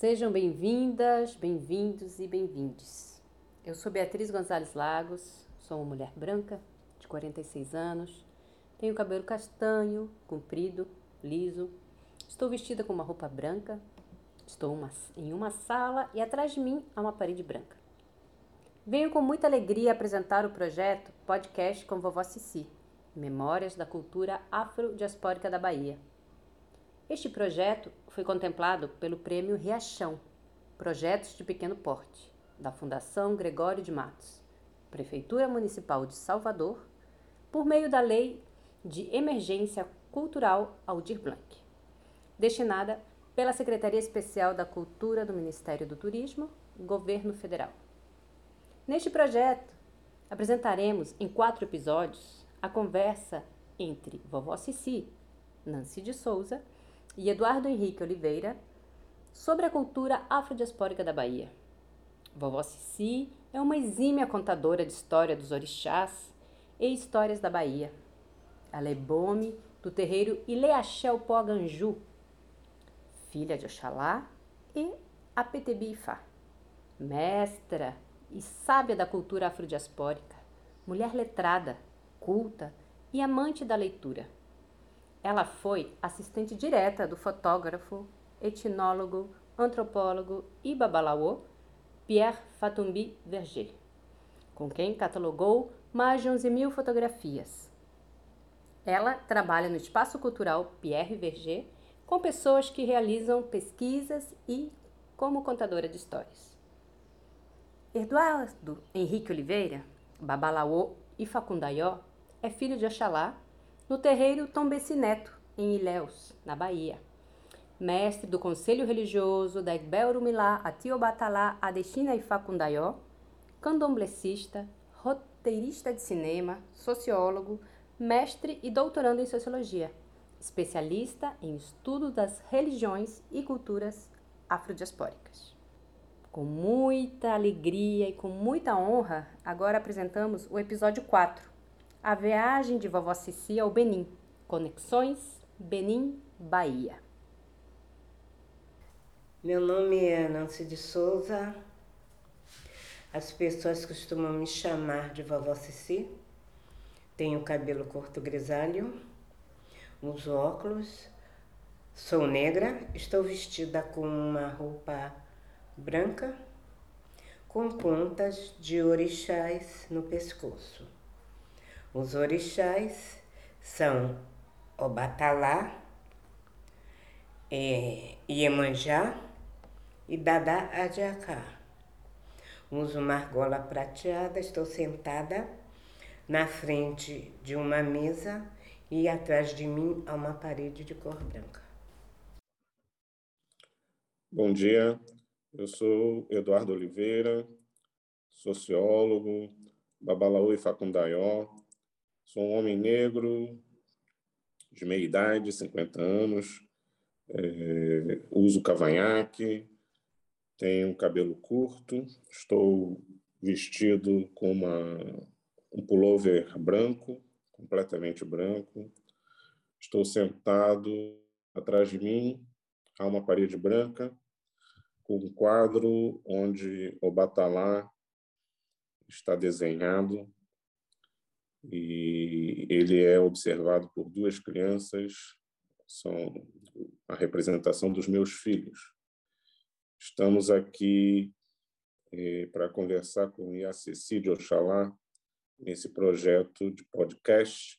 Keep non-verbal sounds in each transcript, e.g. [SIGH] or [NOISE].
Sejam bem-vindas, bem-vindos e bem-vindes. Eu sou Beatriz Gonzalez Lagos, sou uma mulher branca de 46 anos, tenho cabelo castanho, comprido, liso, estou vestida com uma roupa branca, estou uma, em uma sala e atrás de mim há uma parede branca. Venho com muita alegria apresentar o projeto Podcast com Vovó Cici, Memórias da Cultura Afro-Diaspórica da Bahia. Este projeto foi contemplado pelo Prêmio Riachão, Projetos de Pequeno Porte, da Fundação Gregório de Matos, Prefeitura Municipal de Salvador, por meio da Lei de Emergência Cultural Aldir Blanc, destinada pela Secretaria Especial da Cultura do Ministério do Turismo, Governo Federal. Neste projeto, apresentaremos em quatro episódios a conversa entre Vovó Cici, Nancy de Souza e Eduardo Henrique Oliveira sobre a cultura afrodiaspórica da Bahia. Vovó Cici é uma exímia contadora de história dos orixás e histórias da Bahia. Ela é bome do terreiro Ileaxel Poganju, filha de Oxalá e Apetebi mestra e sábia da cultura afrodiaspórica, mulher letrada, culta e amante da leitura. Ela foi assistente direta do fotógrafo, etnólogo, antropólogo e babalaô Pierre Fatumbi Verger, com quem catalogou mais de 11 mil fotografias. Ela trabalha no Espaço Cultural Pierre Verger com pessoas que realizam pesquisas e como contadora de histórias. Eduardo Henrique Oliveira, Babalaô e Facundaió, é filho de Oxalá no terreiro Tombeci Neto, em Ilhéus, na Bahia. Mestre do Conselho Religioso da Igbelrumilá Atiobatalá Adestina e Facundaió, candomblecista, roteirista de cinema, sociólogo, mestre e doutorando em Sociologia, especialista em estudo das religiões e culturas afrodiaspóricas. Com muita alegria e com muita honra, agora apresentamos o episódio 4, A Viagem de Vovó Cici ao Benin, Conexões Benin, Bahia. Meu nome é Nancy de Souza. As pessoas costumam me chamar de Vovó Cici. Tenho cabelo curto grisalho, uso óculos, sou negra, estou vestida com uma roupa branca com pontas de orixás no pescoço. Os orixás são Obatalá, é, Iemanjá e Dada Adiacá. Uso uma argola prateada, estou sentada na frente de uma mesa e atrás de mim há uma parede de cor branca. Bom dia, eu sou Eduardo Oliveira, sociólogo, babalaú e facundaió. Sou um homem negro, de meia idade, 50 anos. É, uso cavanhaque, tenho cabelo curto, estou vestido com uma, um pullover branco, completamente branco. Estou sentado atrás de mim, há uma parede branca um quadro onde o Batalá está desenhado e ele é observado por duas crianças, são a representação dos meus filhos. Estamos aqui eh, para conversar com Iaceci de Oxalá nesse projeto de podcast,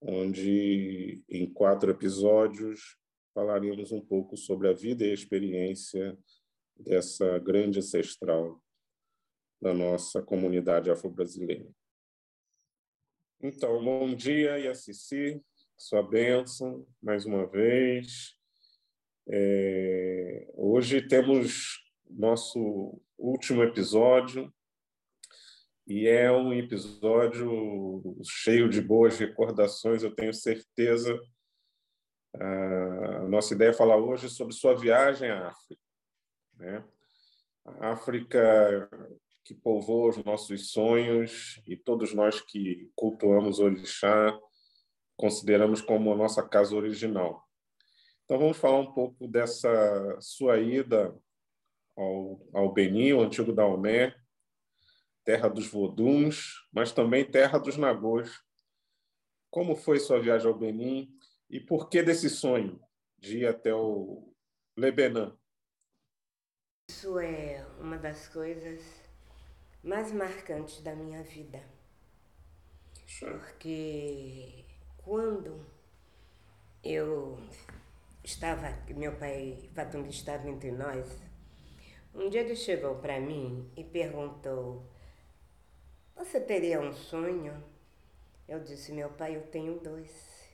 onde em quatro episódios falaremos um pouco sobre a vida e a experiência dessa grande ancestral da nossa comunidade afro-brasileira. Então, bom dia, Yacici, sua bênção, mais uma vez. É, hoje temos nosso último episódio, e é um episódio cheio de boas recordações, eu tenho certeza. A nossa ideia é falar hoje sobre sua viagem à África. Né? A África que povoa os nossos sonhos e todos nós que cultuamos Orixá consideramos como a nossa casa original. Então vamos falar um pouco dessa sua ida ao, ao o antigo Daomé, terra dos Voduns, mas também terra dos Nagôs. Como foi sua viagem ao Benin e por que desse sonho de ir até o Lebanon? Isso é uma das coisas mais marcantes da minha vida. Porque quando eu estava, meu pai Fatum estava entre nós, um dia ele chegou para mim e perguntou: Você teria um sonho? Eu disse: Meu pai, eu tenho dois.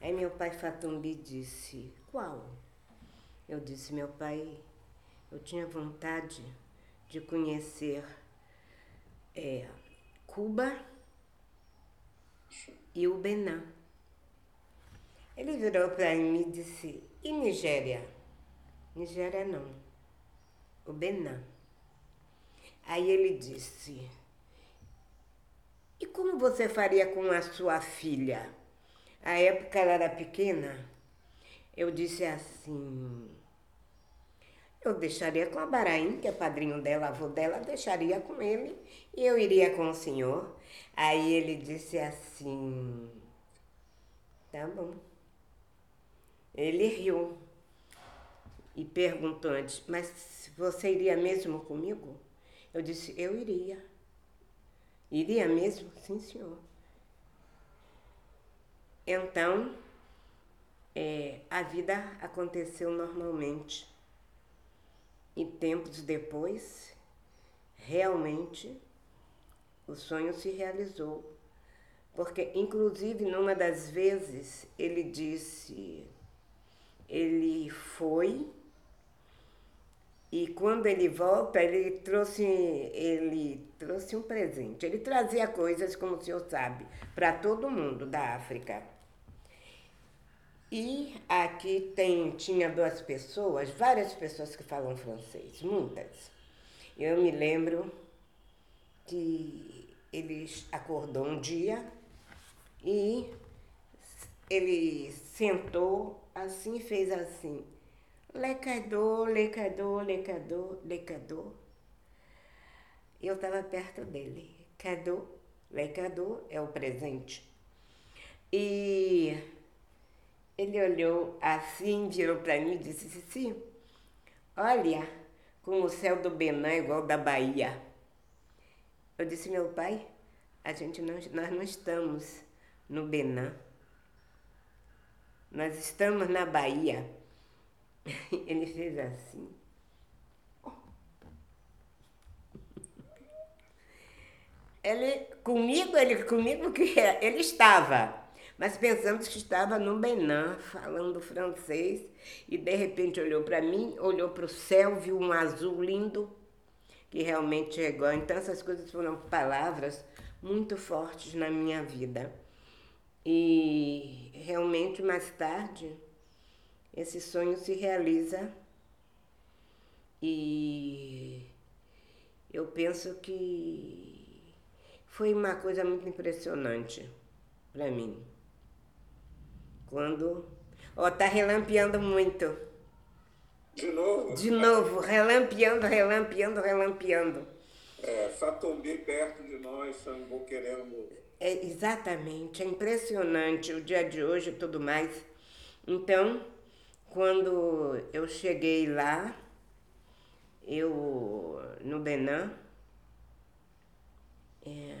Aí meu pai Fatumbi disse: Qual? Eu disse: Meu pai, eu tinha vontade de conhecer é, Cuba e o Benin. Ele virou para mim e disse: E Nigéria? Nigéria não, o Benin. Aí ele disse: E como você faria com a sua filha? A época ela era pequena. Eu disse assim: eu deixaria com a Baraim, que é padrinho dela, avô dela, deixaria com ele e eu iria com o senhor. Aí ele disse assim: Tá bom. Ele riu e perguntou antes: Mas você iria mesmo comigo? Eu disse: Eu iria. Iria mesmo? Sim, senhor. Então, é, a vida aconteceu normalmente. E tempos depois, realmente, o sonho se realizou. Porque, inclusive, numa das vezes, ele disse, ele foi e quando ele volta, ele trouxe, ele trouxe um presente. Ele trazia coisas, como o senhor sabe, para todo mundo da África. E aqui tem, tinha duas pessoas, várias pessoas que falam francês, muitas. Eu me lembro que ele acordou um dia e ele sentou assim, fez assim, lecador, lecador, lecador, lecador. Eu estava perto dele. Cadô, lecador é o presente. E ele olhou assim, virou para mim e disse: Cici, olha, com o céu do Benã igual da Bahia. Eu disse: Meu pai, a gente não, nós não estamos no Benã. Nós estamos na Bahia. [LAUGHS] Ele fez assim. Ele comigo, ele comigo que ele estava mas pensamos que estava no Benin, falando francês, e de repente olhou para mim, olhou para o céu, viu um azul lindo, que realmente chegou. Então, essas coisas foram palavras muito fortes na minha vida. E realmente, mais tarde, esse sonho se realiza e eu penso que foi uma coisa muito impressionante para mim. Quando. Ó, tá relampeando muito. De novo? De novo, relampeando, relampeando, relampeando. É, Fatombi perto de nós, Xangô querendo. É, exatamente, é impressionante o dia de hoje e tudo mais. Então, quando eu cheguei lá, eu no Benin, é,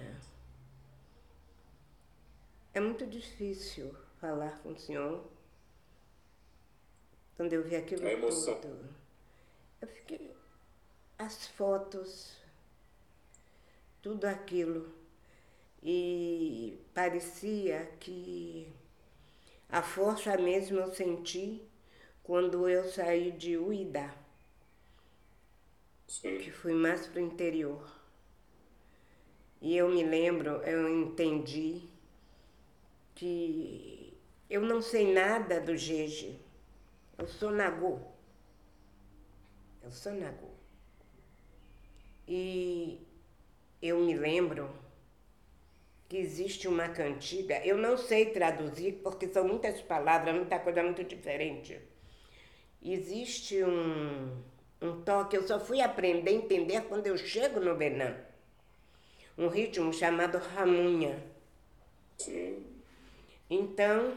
é muito difícil falar com o Senhor. Quando eu vi aquilo a emoção. tudo, eu fiquei. As fotos, tudo aquilo. E parecia que a força mesmo eu senti quando eu saí de Uidá, Sim. que fui mais para o interior. E eu me lembro, eu entendi que eu não sei nada do Jeje. Eu sou Nagô. Eu sou Nagô. E eu me lembro que existe uma cantiga, eu não sei traduzir porque são muitas palavras, muita coisa muito diferente. Existe um, um toque. Eu só fui aprender a entender quando eu chego no Benin. Um ritmo chamado ramunha. Então,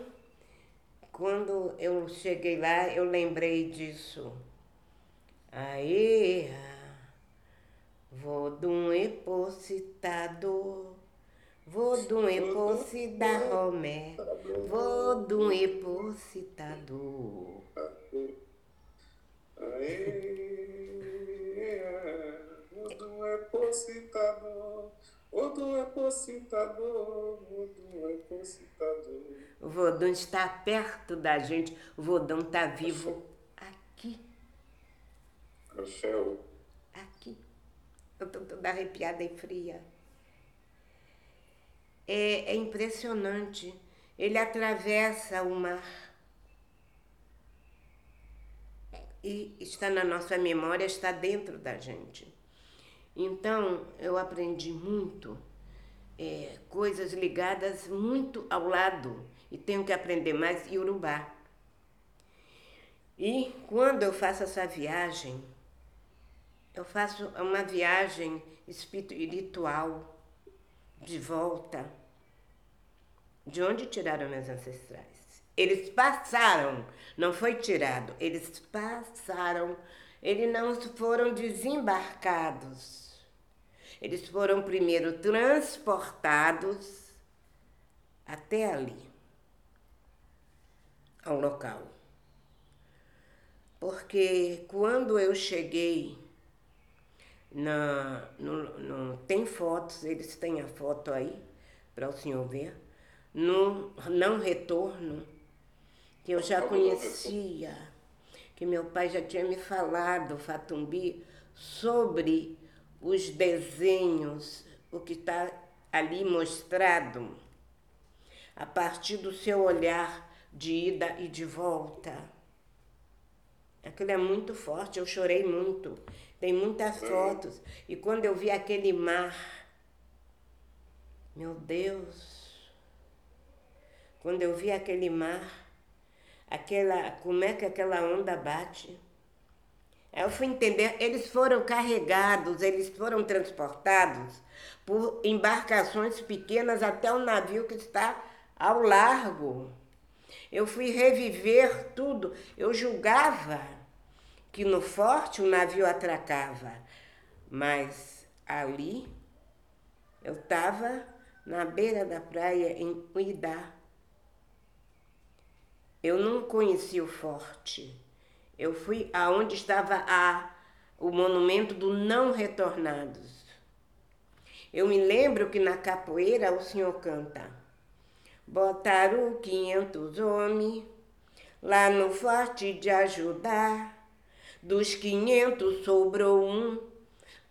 quando eu cheguei lá, eu lembrei disso. Aê, vodum epositado, vodum eposida romé, vodum epositado. Aê, vodum epositado. Vodum epositado, vodum epositado. O Vodun está perto da gente, o Vodun está vivo aqui, Axé. aqui. Eu estou toda arrepiada e fria. É, é impressionante. Ele atravessa o mar e está na nossa memória, está dentro da gente. Então, eu aprendi muito, é, coisas ligadas muito ao lado, e tenho que aprender mais Yorubá. E quando eu faço essa viagem, eu faço uma viagem espiritual de volta. De onde tiraram meus ancestrais? Eles passaram, não foi tirado, eles passaram, eles não foram desembarcados. Eles foram primeiro transportados até ali, ao local. Porque quando eu cheguei na, no, no- tem fotos, eles têm a foto aí para o senhor ver, no não retorno, que eu já conhecia, que meu pai já tinha me falado, Fatumbi, sobre os desenhos, o que está ali mostrado, a partir do seu olhar de ida e de volta. Aquilo é muito forte, eu chorei muito. Tem muitas fotos. E quando eu vi aquele mar, meu Deus, quando eu vi aquele mar, aquela, como é que aquela onda bate? Aí Eu fui entender, eles foram carregados, eles foram transportados por embarcações pequenas até o navio que está ao largo. Eu fui reviver tudo. Eu julgava que no forte o navio atracava, mas ali eu estava na beira da praia em Uidá. Eu não conheci o forte. Eu fui aonde estava a, o monumento do não retornados. Eu me lembro que na capoeira o senhor canta. Botaram 500 homens lá no forte de ajudar. Dos 500 sobrou um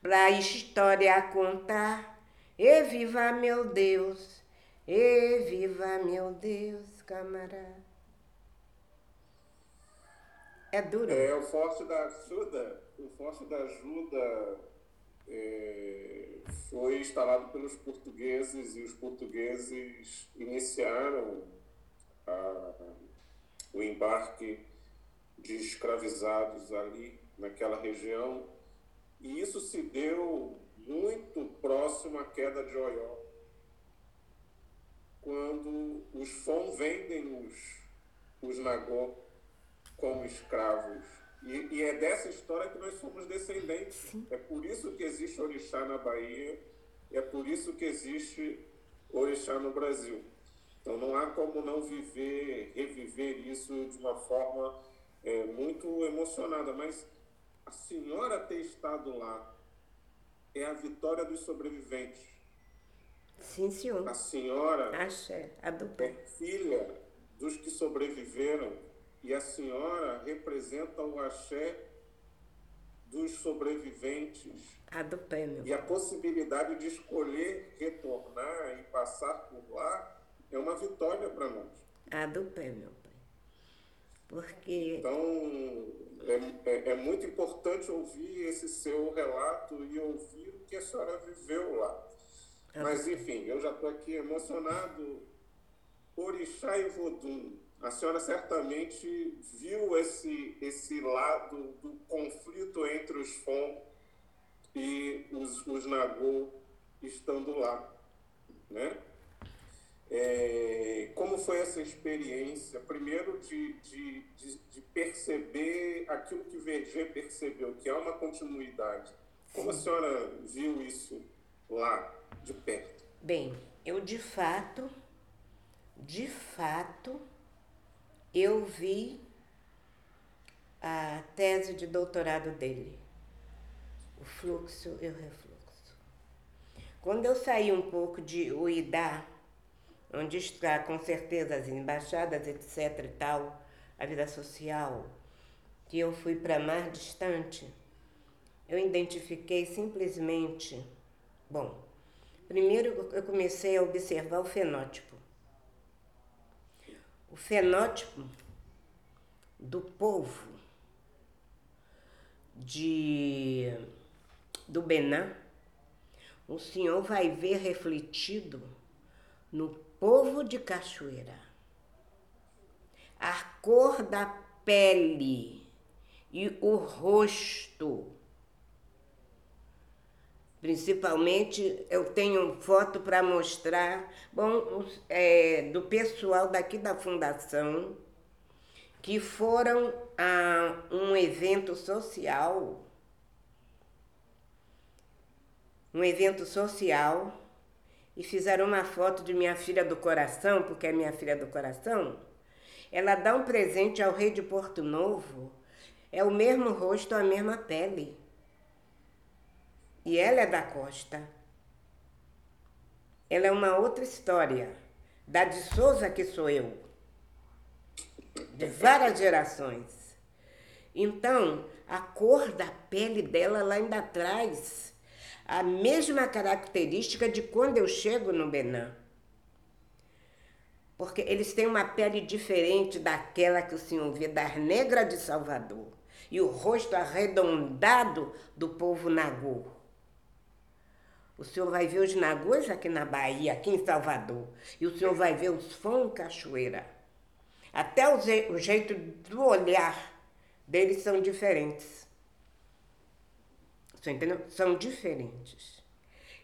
pra história contar. E viva meu Deus, e viva meu Deus, camarada. É duro. É, o Forte da Ajuda, o Forte da Ajuda é, foi instalado pelos portugueses e os portugueses iniciaram a- o embarque de escravizados ali naquela região e isso se deu muito próximo à queda de Oió, quando os Fon vendem os, os Nagô como escravos. E, e é dessa história que nós somos descendentes. É por isso que existe orixá na Bahia, é por isso que existe orixá no Brasil. Então não há como não viver, reviver isso de uma forma é, muito emocionada. Mas a senhora ter estado lá é a vitória dos sobreviventes. Sim, senhor. A senhora Axé, a do é filha dos que sobreviveram e a senhora representa o axé dos sobreviventes A do pé, meu. e a possibilidade de escolher retornar e passar por lá é uma vitória para nós. A do pé, meu pai. Porque Então é, é, é muito importante ouvir esse seu relato e ouvir o que a senhora viveu lá. Mas enfim, eu já estou aqui emocionado. Orixá e Vodum. A senhora certamente viu esse, esse lado do conflito entre os Fon e os, os Nagô estando lá, né? É, como foi essa experiência, primeiro de, de, de, de, perceber aquilo que Verger percebeu, que há uma continuidade. Como a senhora viu isso lá, de perto? Bem, eu de fato, de fato, eu vi a tese de doutorado dele, o fluxo e o refluxo. Quando eu saí um pouco de Uidá, onde está com certeza as embaixadas, etc e tal, a vida social, que eu fui para mais distante, eu identifiquei simplesmente, bom, primeiro eu comecei a observar o fenótipo. Fenótipo do povo de do Benin, o senhor vai ver refletido no povo de Cachoeira. A cor da pele e o rosto. Principalmente, eu tenho foto para mostrar, bom, é, do pessoal daqui da fundação que foram a um evento social, um evento social e fizeram uma foto de minha filha do coração, porque é minha filha do coração, ela dá um presente ao rei de Porto Novo, é o mesmo rosto, a mesma pele. E ela é da costa. Ela é uma outra história. Da de Souza que sou eu. De várias gerações. Então, a cor da pele dela lá ainda traz a mesma característica de quando eu chego no Benin. Porque eles têm uma pele diferente daquela que o senhor vê das negras de Salvador e o rosto arredondado do povo nagô. O senhor vai ver os nagôs aqui na Bahia, aqui em Salvador, e o senhor vai ver os fãs cachoeira. Até o, o jeito do olhar deles são diferentes. Você entendeu? São diferentes.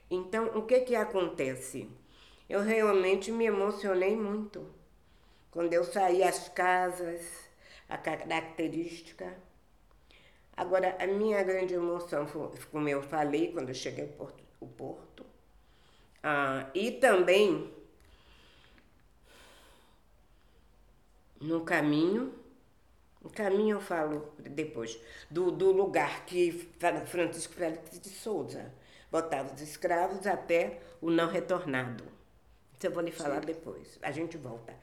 Então, o que que acontece? Eu realmente me emocionei muito quando eu saí às casas, a característica. Agora, a minha grande emoção foi, como eu falei, quando eu cheguei ao Porto, o Porto. Ah, e também no caminho o caminho eu falo depois, do, do lugar que Francisco Félix de Souza botava os escravos até o não retornado. Isso eu vou lhe falar Sim. depois. A gente volta.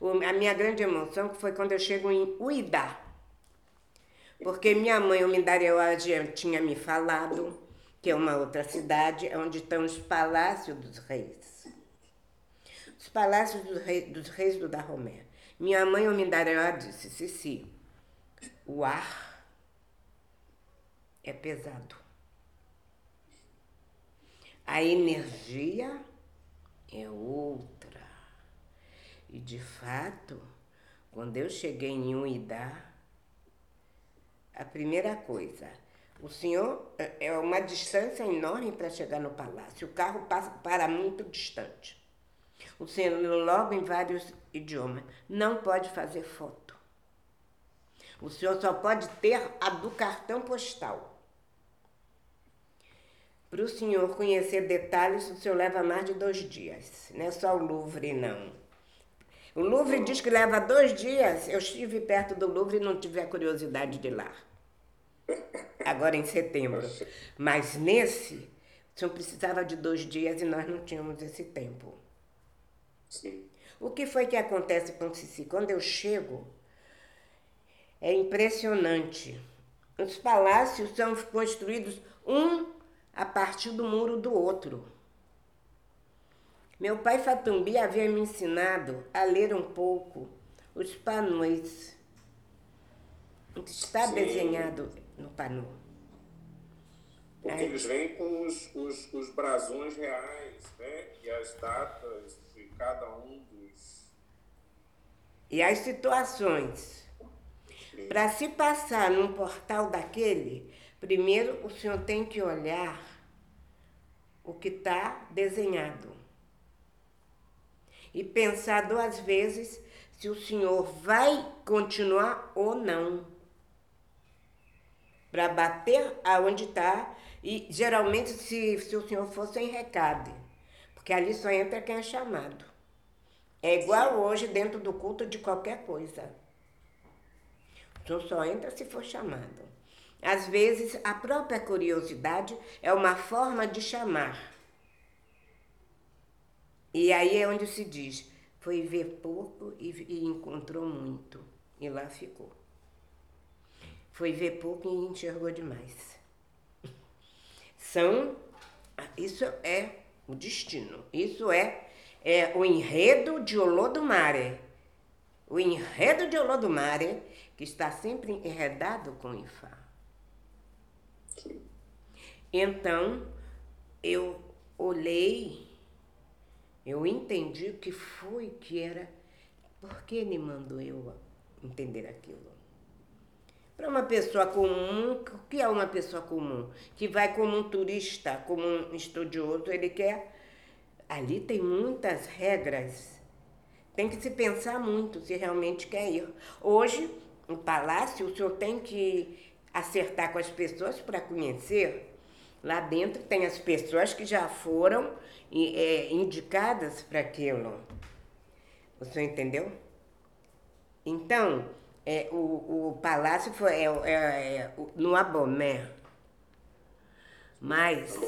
O, a minha grande emoção foi quando eu chego em Uidá. Porque minha mãe, o Mindareuá, tinha me falado que é uma outra cidade onde estão os palácios dos reis. Os palácios dos reis, dos reis do Dahomey. Minha mãe, o Mindareuá, disse, Cici, o ar é pesado. A energia é outra. E de fato, quando eu cheguei em Uidá, a primeira coisa, o senhor é, é uma distância enorme para chegar no palácio. O carro passa para muito distante. O senhor logo em vários idiomas. Não pode fazer foto. O senhor só pode ter a do cartão postal. Para o senhor conhecer detalhes, o senhor leva mais de dois dias. Não é só o Louvre, não. O Louvre diz que leva dois dias. Eu estive perto do Louvre e não tive a curiosidade de ir lá. Agora em setembro. Mas nesse, o senhor precisava de dois dias e nós não tínhamos esse tempo. Sim. O que foi que acontece com o Cici? Quando eu chego, é impressionante. Os palácios são construídos um a partir do muro do outro. Meu pai Fatumbi havia me ensinado a ler um pouco os panões. Está Sim. desenhado no pano. Porque eles vêm com os, os, os brasões reais, né? E as datas de cada um dos. E as situações. Para se passar num portal daquele, Primeiro, o senhor tem que olhar o que está desenhado e pensar duas vezes se o senhor vai continuar ou não. Para bater aonde está, e geralmente se, se o senhor for sem recado, porque ali só entra quem é chamado. É igual hoje dentro do culto de qualquer coisa. O senhor só entra se for chamado. Às vezes, a própria curiosidade é uma forma de chamar. E aí é onde se diz: foi ver pouco e, e encontrou muito. E lá ficou. Foi ver pouco e enxergou demais. São. Isso é o destino. Isso é, é o enredo de Olodumare. O enredo de Olodumare, que está sempre enredado com Ifá. Então, eu olhei, eu entendi o que foi que era, por que ele mandou eu entender aquilo. Para uma pessoa comum, o que é uma pessoa comum? Que vai como um turista, como um estudioso, ele quer. Ali tem muitas regras. Tem que se pensar muito se realmente quer ir. Hoje, no palácio, o senhor tem que acertar com as pessoas para conhecer. Lá dentro tem as pessoas que já foram é, indicadas para aquilo. O senhor entendeu? Então, é, o, o palácio foi é, é, é no Abomé. Mas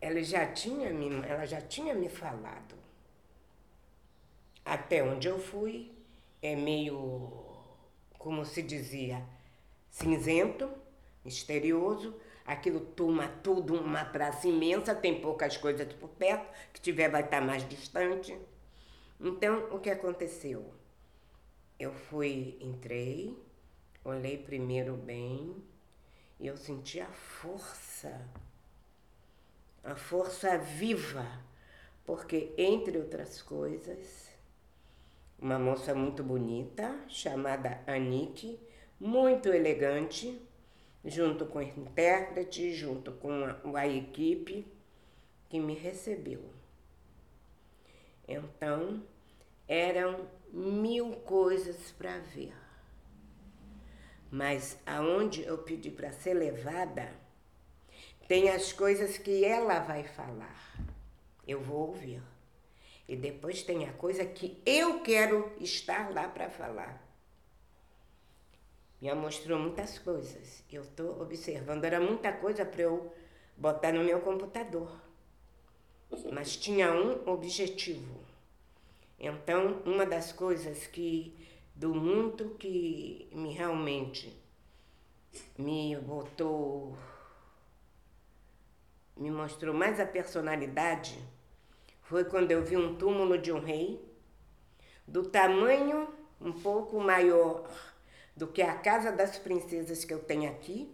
ela já tinha me, ela já tinha me falado. Até onde eu fui é meio, como se dizia, cinzento, misterioso. Aquilo toma tudo uma praça imensa, tem poucas coisas por perto, que tiver vai estar mais distante. Então, o que aconteceu? Eu fui, entrei, olhei primeiro bem e eu senti a força, a força viva, porque, entre outras coisas, uma moça muito bonita, chamada Anique, muito elegante, junto com o intérprete, junto com a, a equipe que me recebeu. Então, eram mil coisas para ver. Mas aonde eu pedi para ser levada, tem as coisas que ela vai falar. Eu vou ouvir. E depois tem a coisa que eu quero estar lá para falar. Me mostrou muitas coisas. Eu estou observando. Era muita coisa para eu botar no meu computador. Mas tinha um objetivo. Então, uma das coisas que do muito que me realmente me botou, me mostrou mais a personalidade foi quando eu vi um túmulo de um rei do tamanho um pouco maior do que a casa das princesas que eu tenho aqui.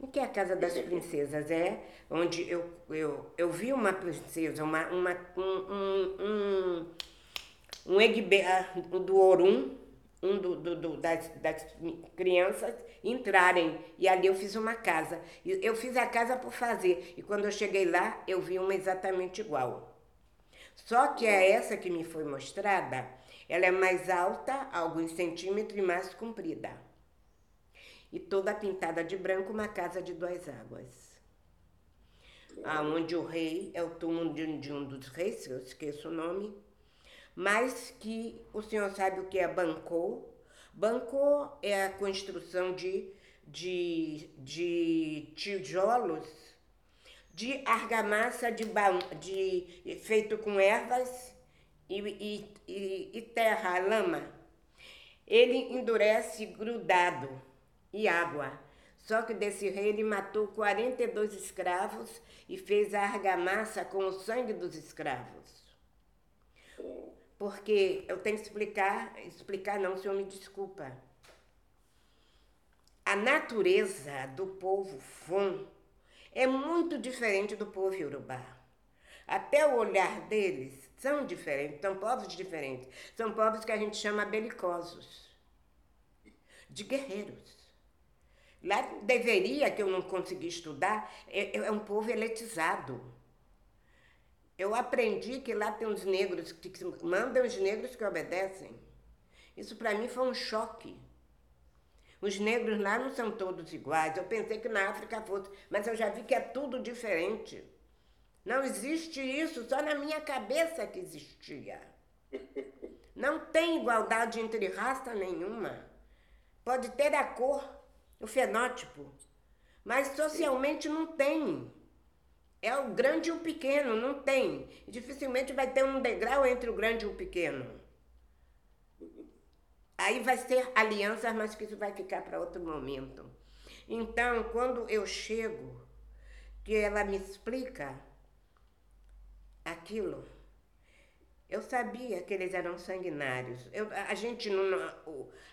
O que é a casa das [LAUGHS] princesas? É onde eu, eu, eu vi uma princesa, uma, uma, um, um, um, egbe, ah, do Orum, um do, do, do, das, das crianças entrarem. E ali eu fiz uma casa. Eu fiz a casa por fazer. E quando eu cheguei lá, eu vi uma exatamente igual. Só que é essa que me foi mostrada, ela é mais alta, alguns centímetros, e mais comprida. E toda pintada de branco, uma casa de duas águas. Aonde o rei é o túmulo de um dos reis, eu esqueço o nome, mas que o senhor sabe o que é bancô. Bancô é a construção de, de, de tijolos de argamassa de, de feito com ervas e, e, e, e terra, lama. Ele endurece grudado e água. Só que desse rei ele matou 42 escravos e fez a argamassa com o sangue dos escravos. Porque eu tenho que explicar, explicar não, o senhor me desculpa. A natureza do povo Fon é muito diferente do povo Yorubá. Até o olhar deles são diferentes, são povos diferentes. São povos que a gente chama belicosos, de guerreiros. Lá deveria, que eu não consegui estudar, é, é um povo eletizado. Eu aprendi que lá tem uns negros que mandam os negros que obedecem. Isso para mim foi um choque. Os negros lá não são todos iguais. Eu pensei que na África fosse, mas eu já vi que é tudo diferente. Não existe isso, só na minha cabeça que existia. [LAUGHS] Não tem igualdade entre raça nenhuma. Pode ter a cor, o fenótipo, mas socialmente não tem. É o grande e o pequeno, não tem. Dificilmente vai ter um degrau entre o grande e o pequeno. Aí vai ser alianças, mas que isso vai ficar para outro momento. Então, quando eu chego, que ela me explica aquilo, eu sabia que eles eram sanguinários. Eu, a gente,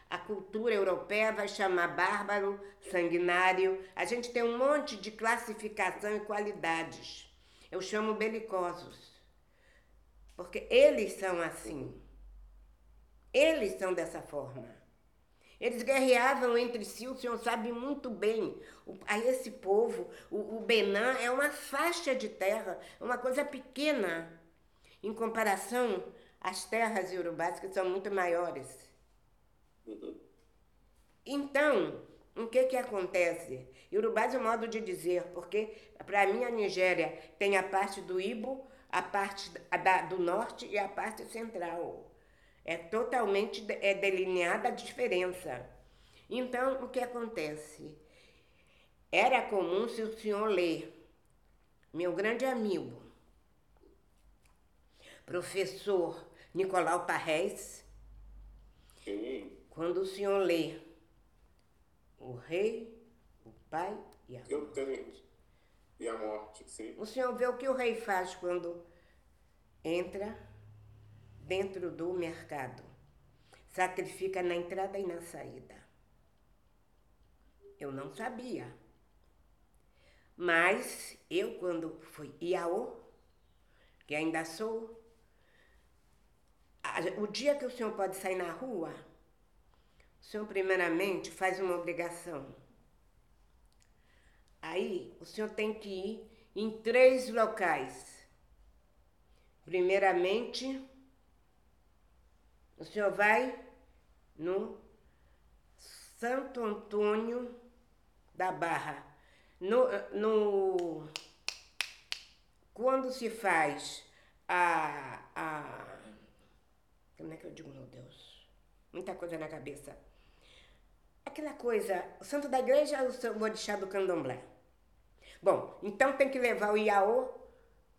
a cultura europeia vai chamar bárbaro, sanguinário. A gente tem um monte de classificação e qualidades. Eu chamo belicosos. Porque eles são assim. Eles são dessa forma. Eles guerreavam entre si, o senhor sabe muito bem. O, a esse povo, o, o é uma faixa de terra, uma coisa pequena, em comparação às terras iorubás, que são muito maiores. Então, o que, que acontece? Iorubás é um modo de dizer, porque para mim a Nigéria tem a parte do Ibo, a parte da, do norte e a parte central. É totalmente é delineada a diferença. Então, o que acontece? Era comum se o senhor ler, meu grande amigo, professor Nicolau Parrés, quando o senhor lê o rei, o pai e a morte. Eu tenho. E a morte, sim. O senhor vê o que o rei faz quando entra dentro do mercado. Sacrifica na entrada e na saída. Eu não sabia. Mas eu, quando fui Iaô, que ainda sou, o dia que o senhor pode sair na rua, o senhor primeiramente faz uma obrigação. Aí o senhor tem que ir em três locais. Primeiramente, o senhor vai no Santo Antônio da Barra. No, no, quando se faz a, a. Como é que eu digo, meu Deus? Muita coisa na cabeça. Aquela coisa, o santo da igreja é o orixá do candomblé. Bom, então tem que levar o Iaô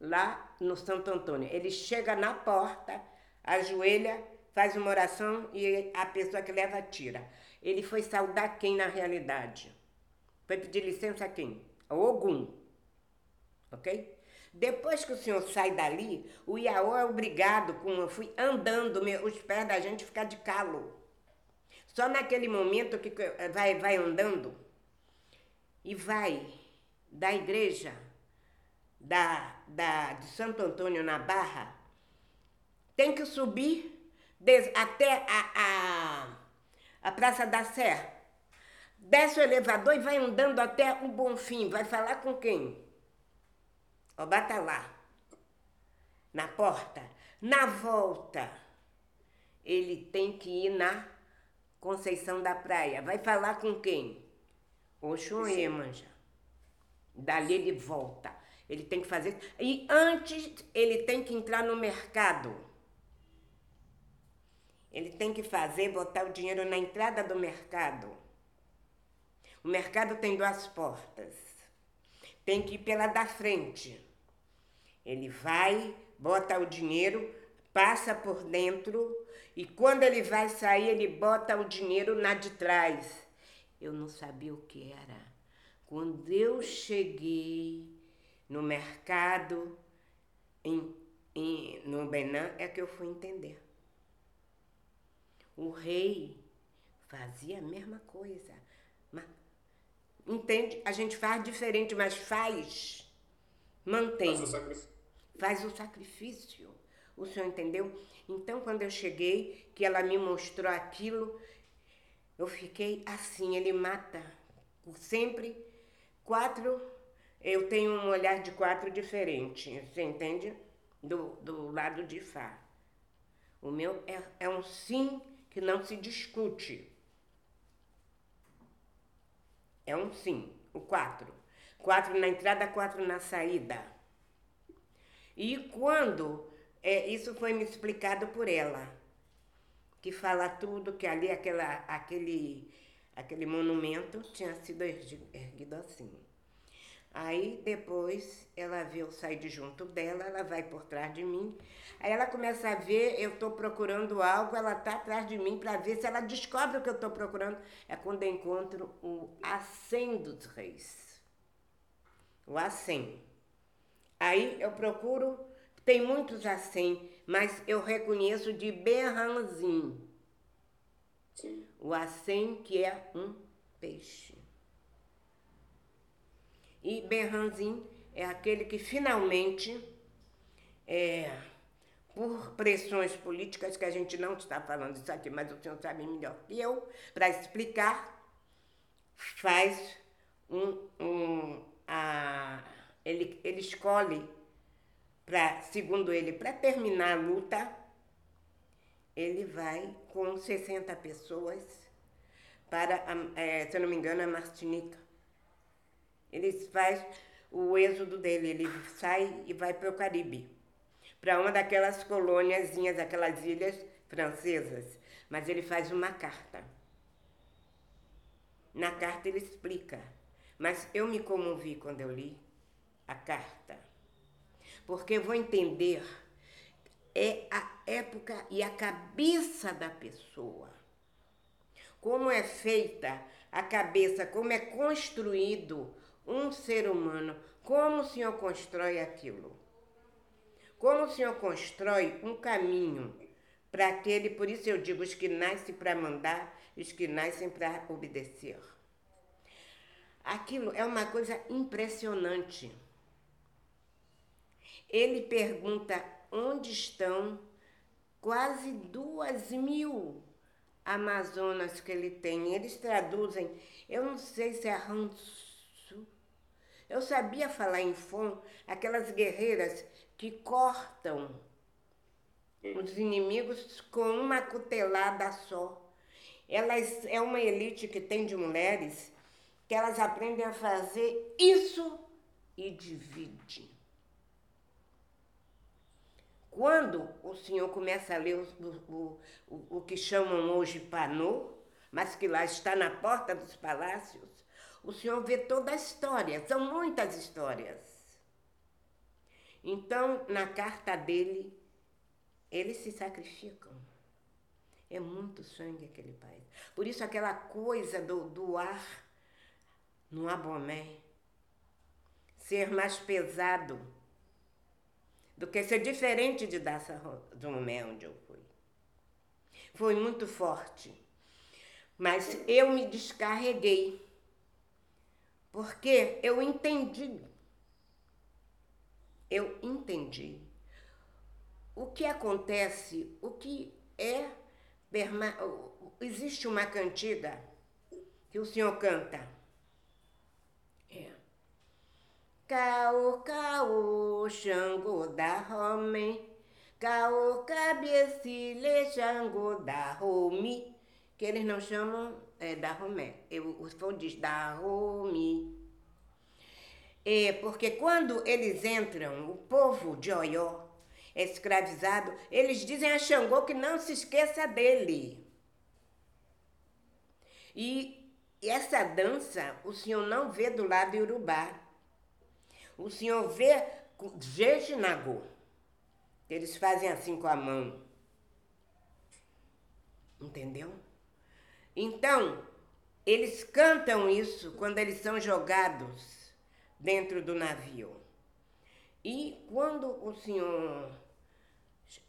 lá no Santo Antônio. Ele chega na porta, ajoelha faz uma oração e a pessoa que leva tira. Ele foi saudar quem na realidade? Foi pedir licença a quem? Ogum. Ok? Depois que o senhor sai dali, o Iaô é obrigado, como eu fui andando, os pés da gente ficar de calo. Só naquele momento que vai, vai andando e vai da igreja da, da, de Santo Antônio na Barra, tem que subir até a, a, a Praça da Sé. Desce o elevador e vai andando até o Bonfim. Vai falar com quem? Ó, bata lá. Na porta. Na volta, ele tem que ir na Conceição da Praia. Vai falar com quem? Oxum Iemanjá. Dali ele volta. Ele tem que fazer. E antes, ele tem que entrar no mercado. Ele tem que fazer, botar o dinheiro na entrada do mercado. O mercado tem duas portas. Tem que ir pela da frente. Ele vai, bota o dinheiro, passa por dentro e quando ele vai sair, ele bota o dinheiro na de trás. Eu não sabia o que era. Quando eu cheguei no mercado, em, em, no Benin, é que eu fui entender. O rei fazia a mesma coisa. Entende? A gente faz diferente, mas faz. Mantém. Faz o sacrifício. Faz o sacrifício. O senhor entendeu? Então, quando eu cheguei, que ela me mostrou aquilo, eu fiquei assim, ele mata sempre quatro, eu tenho um olhar de quatro diferente, você entende? Do, do lado de Fá. O meu é, é um sim que não se discute. É um sim, o quatro. Quatro na entrada, quatro na saída. E quando é, isso foi me explicado por ela, que fala tudo que ali aquela, aquele, aquele monumento tinha sido erguido assim. Aí depois ela vê eu sair de junto dela, ela vai por trás de mim. Aí ela começa a ver, eu estou procurando algo, ela está atrás de mim para ver se ela descobre o que eu estou procurando. É quando eu encontro o Acém dos Reis. O Acém. Aí eu procuro, tem muitos Acém, mas eu reconheço de Berranzim. O Acém que é um peixe. E Berranzin é aquele que finalmente, é, por pressões políticas, que a gente não está falando isso aqui, mas o senhor sabe melhor que eu, para explicar, faz um. um a, ele, ele escolhe, pra, segundo ele, para terminar a luta, ele vai com 60 pessoas para, é, se eu não me engano, a Martinica. Ele faz o êxodo dele, ele sai e vai para o Caribe, para uma daquelas colôniazinhas, aquelas ilhas francesas. Mas ele faz uma carta. Na carta ele explica. Mas eu me comovi quando eu li a carta, porque vou entender é a época e a cabeça da pessoa. Como é feita a cabeça, como é construído um ser humano, como o Senhor constrói aquilo? Como o Senhor constrói um caminho para aquele, por isso eu digo, os que nascem para mandar os que nascem para obedecer. Aquilo é uma coisa impressionante. Ele pergunta onde estão quase duas mil Amazonas que ele tem. Eles traduzem, eu não sei se é Hans eu sabia falar em fon, aquelas guerreiras que cortam os inimigos com uma cutelada só. Elas é uma elite que tem de mulheres que elas aprendem a fazer isso e divide. Quando o senhor começa a ler o, o, o, o que chamam hoje panô, mas que lá está na porta dos palácios, o senhor vê toda a história, são muitas histórias. Então, na carta dele, eles se sacrificam. É muito sangue aquele país. Por isso, aquela coisa do, do ar no abomé ser mais pesado do que ser diferente de Daça Romé, onde eu fui. Foi muito forte. Mas eu me descarreguei porque eu entendi. Eu entendi. O que acontece, o que é. Existe uma cantiga que o senhor canta. É. Caô, caô, Xangô da Rome, caô, cabecile, Xangô da Rome, que eles não chamam é, da Romé. Eu, o Fon diz da Romi. É, porque quando eles entram, o povo de Oió, escravizado, eles dizem a Xangô que não se esqueça dele. E essa dança o senhor não vê do lado Urubá. O senhor vê Jejinagô. Eles fazem assim com a mão. Entendeu? Então, eles cantam isso quando eles são jogados dentro do navio. E quando o Senhor.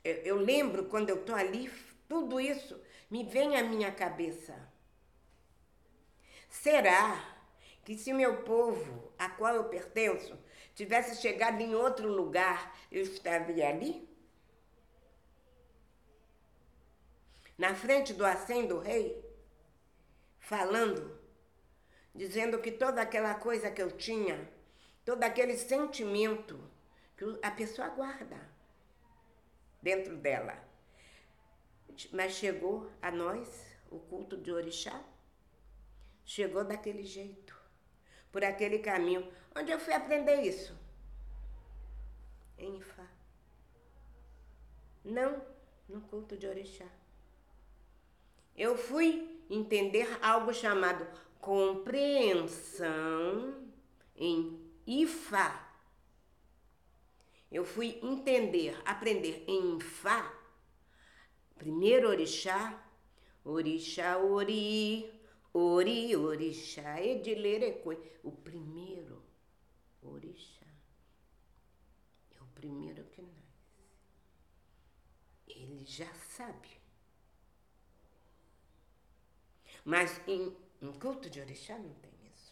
Eu lembro quando eu estou ali, tudo isso me vem à minha cabeça. Será que se meu povo, a qual eu pertenço, tivesse chegado em outro lugar, eu estaria ali? Na frente do assento do rei? Falando dizendo que toda aquela coisa que eu tinha, todo aquele sentimento que a pessoa guarda dentro dela. Mas chegou a nós o culto de Orixá, chegou daquele jeito, por aquele caminho. Onde eu fui aprender isso? Em Ifá. Não no culto de Orixá. Eu fui entender algo chamado compreensão em Ifá. Eu fui entender, aprender em Ifá. Primeiro orixá, orixá, ori, ori, orixá, edilerecoi. O primeiro orixá é o primeiro que nasce. Ele já sabe. Mas em, em culto de orixá não tem isso.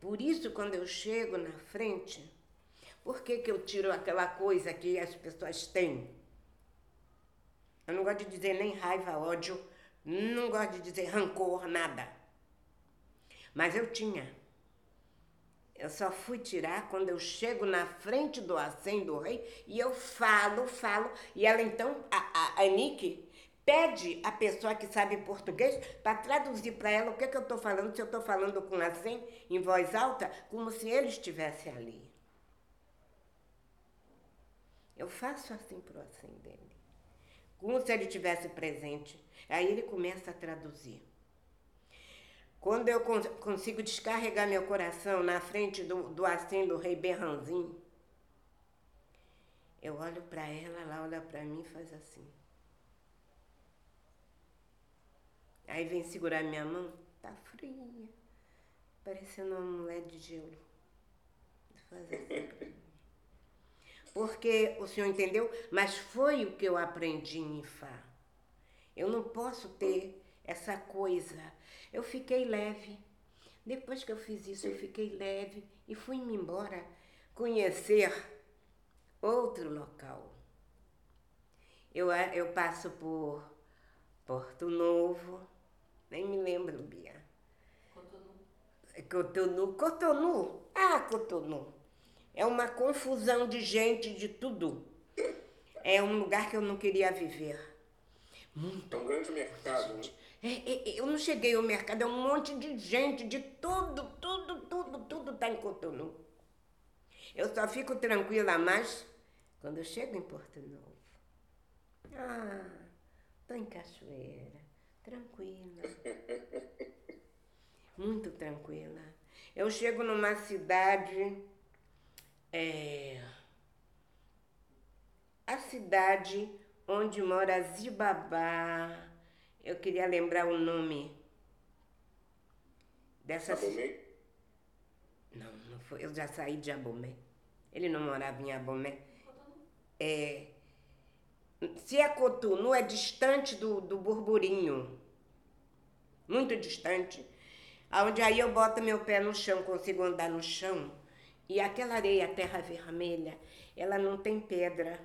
Por isso, quando eu chego na frente, por que, que eu tiro aquela coisa que as pessoas têm? Eu não gosto de dizer nem raiva, ódio, não gosto de dizer rancor, nada. Mas eu tinha. Eu só fui tirar quando eu chego na frente do assento do rei e eu falo, falo. E ela então, a, a, a Nick, pede a pessoa que sabe português para traduzir para ela o que, que eu estou falando, se eu estou falando com assim, em voz alta, como se ele estivesse ali. Eu faço assim pro assim dele. Como se ele tivesse presente. Aí ele começa a traduzir. Quando eu cons consigo descarregar meu coração na frente do, do assim do rei Berranzin, eu olho para ela, ela olha para mim e faz assim. Aí vem segurar minha mão, tá fria, parecendo uma mulher de gelo. Assim. Porque o senhor entendeu? Mas foi o que eu aprendi em Ifá. Eu não posso ter essa coisa. Eu fiquei leve. Depois que eu fiz isso, eu fiquei leve e fui-me embora conhecer outro local. Eu, eu passo por Porto Novo, nem me lembro, Bia. Cotonou. Cotonou. Cotonou. Ah, Cotonou. É uma confusão de gente, de tudo. É um lugar que eu não queria viver. Muito. É um grande mercado, né? É, é, eu não cheguei ao mercado, é um monte de gente, de tudo, tudo, tudo, tudo está em Cotonou. Eu só fico tranquila mais quando eu chego em Porto Novo. Ah, tô em Cachoeira, tranquila. Muito tranquila. Eu chego numa cidade é, a cidade onde mora Zibabá. Eu queria lembrar o nome dessa Abomé? Não, não foi. Eu já saí de Abomé. Ele não morava em Abomé. É, se é Cotonou, é distante do, do burburinho. Muito distante. Onde aí eu boto meu pé no chão, consigo andar no chão e aquela areia, terra vermelha, ela não tem pedra.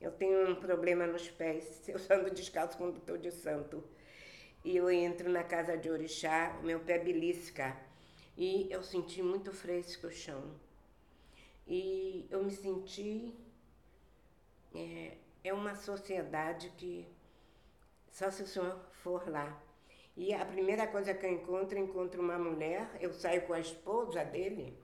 Eu tenho um problema nos pés. [LAUGHS] Eu ando descalço quando estou de santo. E eu entro na casa de orixá, meu pé belisca. E eu senti muito fresco o chão. E eu me senti... É, é uma sociedade que só se o senhor for lá. E a primeira coisa que eu encontro, encontro uma mulher, eu saio com a esposa dele,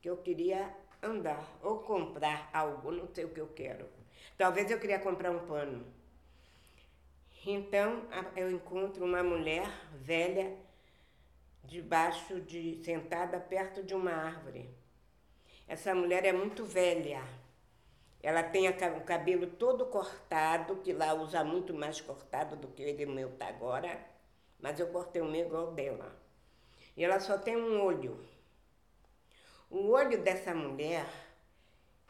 que eu queria andar ou comprar algo, não sei o que eu quero. Talvez eu queria comprar um pano. Então eu encontro uma mulher velha debaixo de sentada perto de uma árvore. Essa mulher é muito velha. Ela tem o cabelo todo cortado, que lá usa muito mais cortado do que ele meu tá agora, mas eu cortei o meu igual dela. E ela só tem um olho. O olho dessa mulher,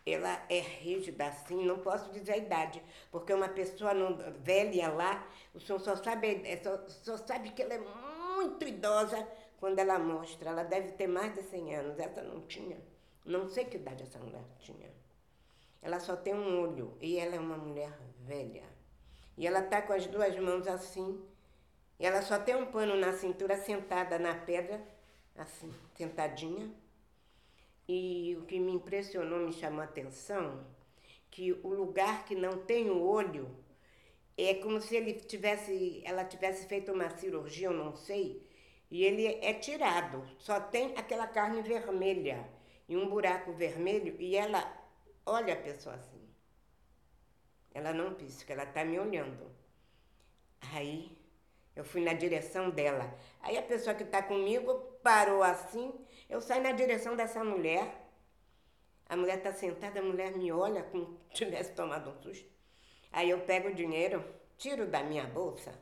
ela é rígida assim, não posso dizer a idade, porque uma pessoa não, velha lá, o senhor só sabe, é, só, só sabe que ela é muito idosa quando ela mostra. Ela deve ter mais de 100 anos, essa não tinha. Não sei que idade essa mulher tinha. Ela só tem um olho e ela é uma mulher velha. E ela está com as duas mãos assim Ela só tem um pano na cintura, sentada na pedra, assim, sentadinha. E o que me impressionou, me chamou a atenção, que o lugar que não tem o olho é como se ele tivesse, ela tivesse feito uma cirurgia, eu não sei, e ele é tirado. Só tem aquela carne vermelha e um buraco vermelho e ela olha a pessoa assim. Ela não pisca, ela está me olhando. Aí eu fui na direção dela. Aí a pessoa que está comigo parou assim, eu saí na direção dessa mulher. A mulher está sentada, a mulher me olha como [LAUGHS] se tivesse tomado um susto. Aí eu pego o dinheiro, tiro da minha bolsa.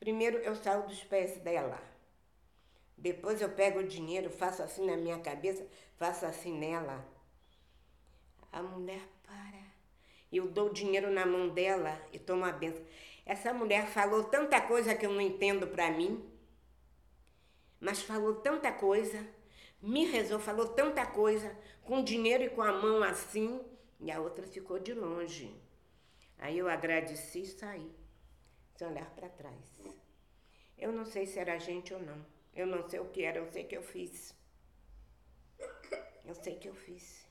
Primeiro eu saio dos pés dela. Depois eu pego o dinheiro, faço assim na minha cabeça, faço assim nela. A mulher para. Eu dou o dinheiro na mão dela e tomo a benção. Essa mulher falou tanta coisa que eu não entendo para mim, mas falou tanta coisa, me rezou, falou tanta coisa, com dinheiro e com a mão assim, e a outra ficou de longe. Aí eu agradeci e saí, sem olhar para trás. Eu não sei se era gente ou não. Eu não sei o que era, eu sei que eu fiz. Eu sei que eu fiz.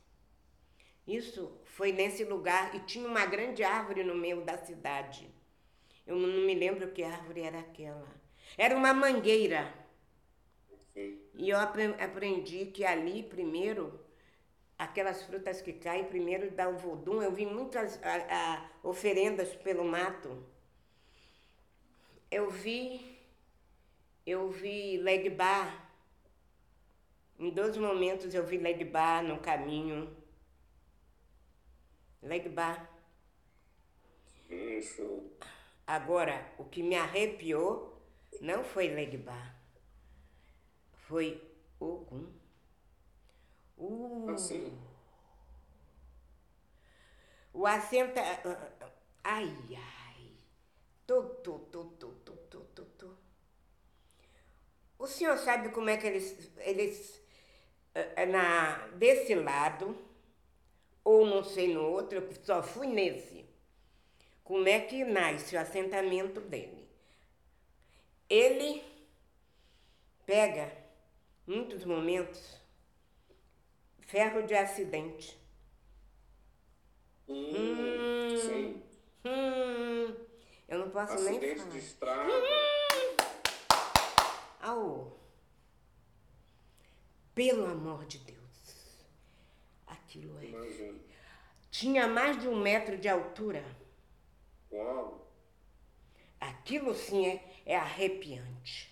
Isso foi nesse lugar e tinha uma grande árvore no meio da cidade. Eu não me lembro que árvore era aquela. Era uma mangueira. E eu aprendi que ali, primeiro, aquelas frutas que caem, primeiro dá o vodum. Eu vi muitas a, a, oferendas pelo mato. Eu vi, eu vi legbar. Em dois momentos eu vi legbar no caminho. Legbar. Isso. Agora, o que me arrepiou não foi legbar. Foi Ogum. Uh. Assim. O assenta. Ai, ai. Tu, tu, tu, tu, tu, tu, tu, tu. O senhor sabe como é que eles. eles na, desse lado, ou não sei no outro, eu só fui nesse. Como é que nasce o assentamento dele? Ele pega, muitos momentos, ferro de acidente. Hum, hum, sim. Hum, eu não posso acidente nem falar. de estrada. Hum. Au. Pelo amor de Deus. Aquilo é. Imagina. Tinha mais de um metro de altura. Uau. Aquilo sim é, é arrepiante.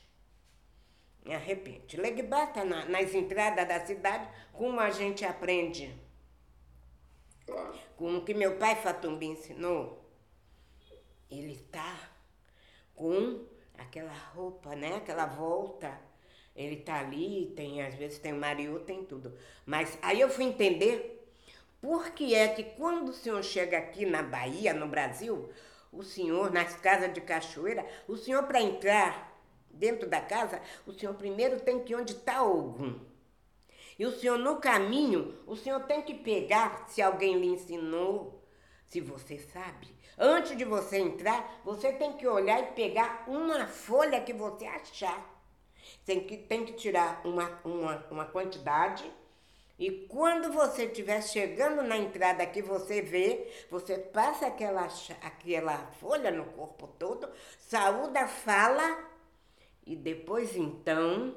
É arrepiante. Legbar está na, nas entradas da cidade, como a gente aprende. Claro. Com o que meu pai Fatumbi ensinou. Ele está com aquela roupa, né? Aquela volta. Ele tá ali, tem, às vezes tem marido, tem tudo. Mas aí eu fui entender por que é que quando o senhor chega aqui na Bahia, no Brasil, o senhor, nas casas de cachoeira, o senhor para entrar dentro da casa, o senhor primeiro tem que ir onde está algum. E o senhor no caminho, o senhor tem que pegar, se alguém lhe ensinou, se você sabe, antes de você entrar, você tem que olhar e pegar uma folha que você achar. Tem que, tem que tirar uma, uma, uma quantidade e quando você estiver chegando na entrada que você vê, você passa aquela, aquela folha no corpo todo, saúda, fala e depois então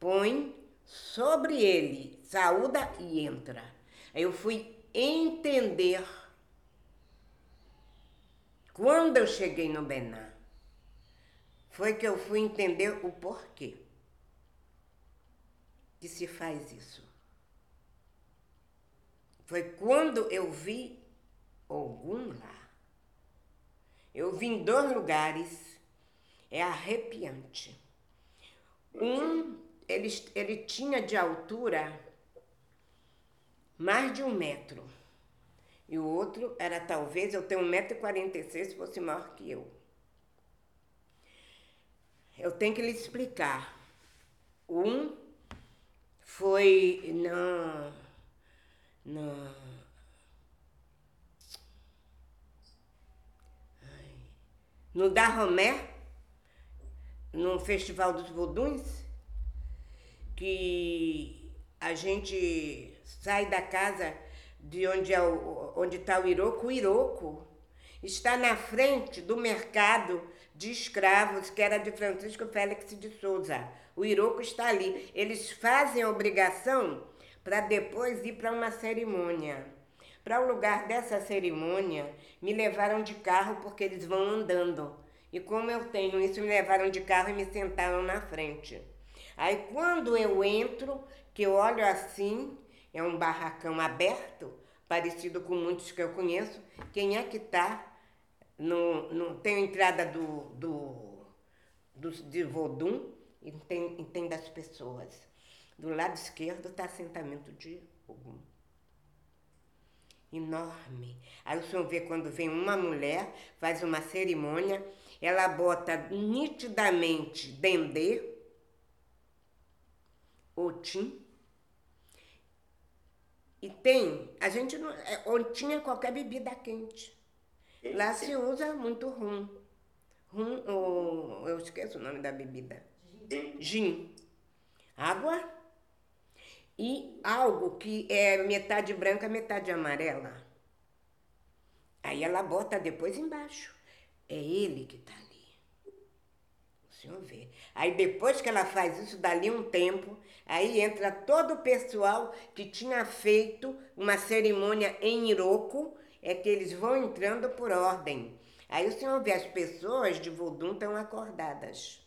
põe sobre ele, saúda e entra. Eu fui entender quando eu cheguei no Bená. Foi que eu fui entender o porquê que se faz isso. Foi quando eu vi algum lá. Eu vi em dois lugares, é arrepiante. Um, ele, ele tinha de altura mais de um metro. E o outro era talvez, eu tenho 1,46m, se fosse maior que eu. Eu tenho que lhe explicar. Um foi. Não no, no Dahomey, no Festival dos Voduns, que a gente sai da casa de onde é está o Iroco, o Iroco está na frente do mercado de escravos que era de Francisco Félix de Souza. O Iroco está ali. Eles fazem a obrigação para depois ir para uma cerimônia. Para o lugar dessa cerimônia, me levaram de carro porque eles vão andando. E como eu tenho isso, me levaram de carro e me sentaram na frente. Aí quando eu entro, que eu olho assim, é um barracão aberto, parecido com muitos que eu conheço. Quem é que está? No, no, tem a entrada do, do, do, de Vodum e tem, e tem das pessoas. Do lado esquerdo está assentamento de Ogum. Enorme. Aí o senhor vê quando vem uma mulher, faz uma cerimônia, ela bota nitidamente dendê, otim, e tem, a gente não. É, tinha qualquer bebida quente. Lá se usa muito rum. Rum, ou, eu esqueço o nome da bebida. Gin. Água e algo que é metade branca, metade amarela. Aí ela bota depois embaixo. É ele que está ali. O senhor vê. Aí depois que ela faz isso, dali um tempo, Aí entra todo o pessoal que tinha feito uma cerimônia em Iroco, é que eles vão entrando por ordem. Aí o senhor vê as pessoas de Vodum estão acordadas.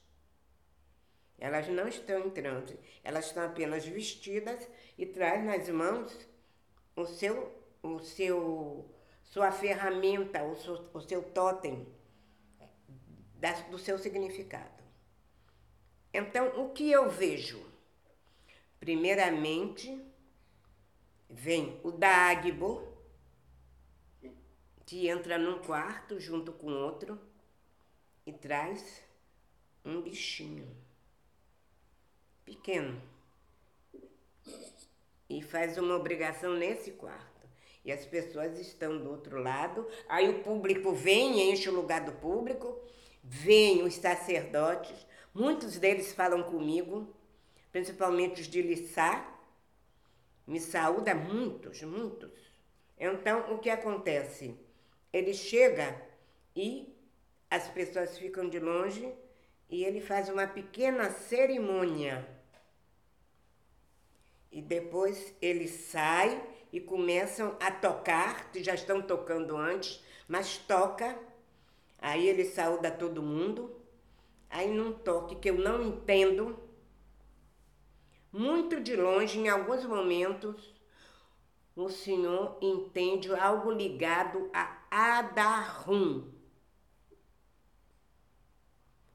Elas não estão em transe, elas estão apenas vestidas e traz nas mãos o seu, o seu, sua ferramenta, o seu, o seu totem da, do seu significado. Então, o que eu vejo? Primeiramente, vem o Dagbo, que entra num quarto junto com outro e traz um bichinho pequeno e faz uma obrigação nesse quarto. E as pessoas estão do outro lado, aí o público vem, enche o lugar do público, vem os sacerdotes, muitos deles falam comigo, principalmente os de Lissá, me saúda muitos, muitos. Então, o que acontece? Ele chega e as pessoas ficam de longe e ele faz uma pequena cerimônia. E depois ele sai e começam a tocar, que já estão tocando antes, mas toca. Aí ele saúda todo mundo. Aí num toque que eu não entendo, muito de longe, em alguns momentos, o Senhor entende algo ligado a Adarum.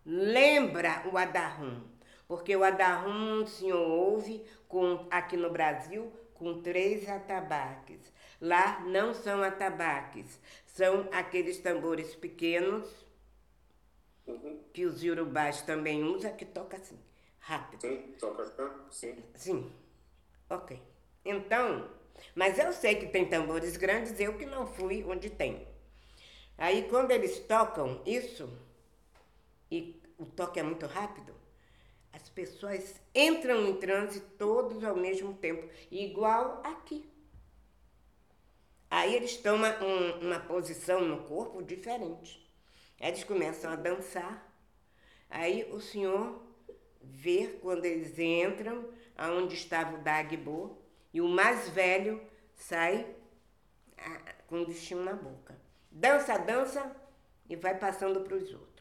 Lembra o Adarum, porque o Adarum o Senhor ouve com, aqui no Brasil com três atabaques. Lá não são atabaques, são aqueles tambores pequenos uhum. que os iorubás também usam, que toca assim rápido. Sim, toca cá, sim. Sim, ok. Então, mas eu sei que tem tambores grandes, eu que não fui onde tem. Aí quando eles tocam isso, e o toque é muito rápido, as pessoas entram em transe todos ao mesmo tempo, igual aqui. Aí eles tomam um, uma posição no corpo diferente. Eles começam a dançar. Aí o senhor ver quando eles entram aonde estava o Dagbo e o mais velho sai ah, com o bichinho na boca. Dança, dança e vai passando para os outros.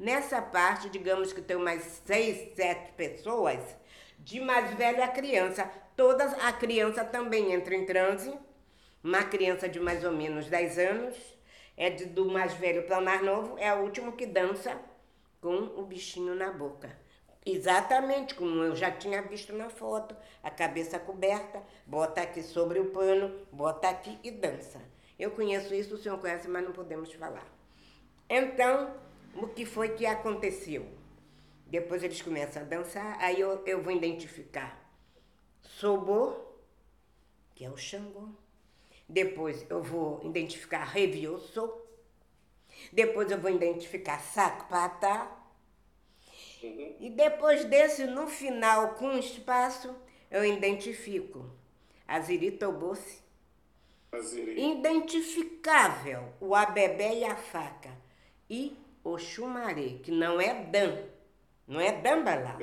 Nessa parte, digamos que tem umas seis, sete pessoas, de mais velho a criança. Todas, a criança também entra em transe. Uma criança de mais ou menos 10 anos, é de, do mais velho para o mais novo, é o último que dança com o bichinho na boca. Exatamente como eu já tinha visto na foto, a cabeça coberta, bota aqui sobre o pano, bota aqui e dança. Eu conheço isso, o senhor conhece, mas não podemos falar. Então, o que foi que aconteceu? Depois eles começam a dançar, aí eu, eu vou identificar Sobô, que é o Xangô. Depois eu vou identificar Revioso. Depois eu vou identificar Sakpata Uhum. E depois desse, no final, com espaço, eu identifico Aziritoboce. Aziri. Identificável, o abebé e a faca. E o chumaré, que não é dan, não é dambalá.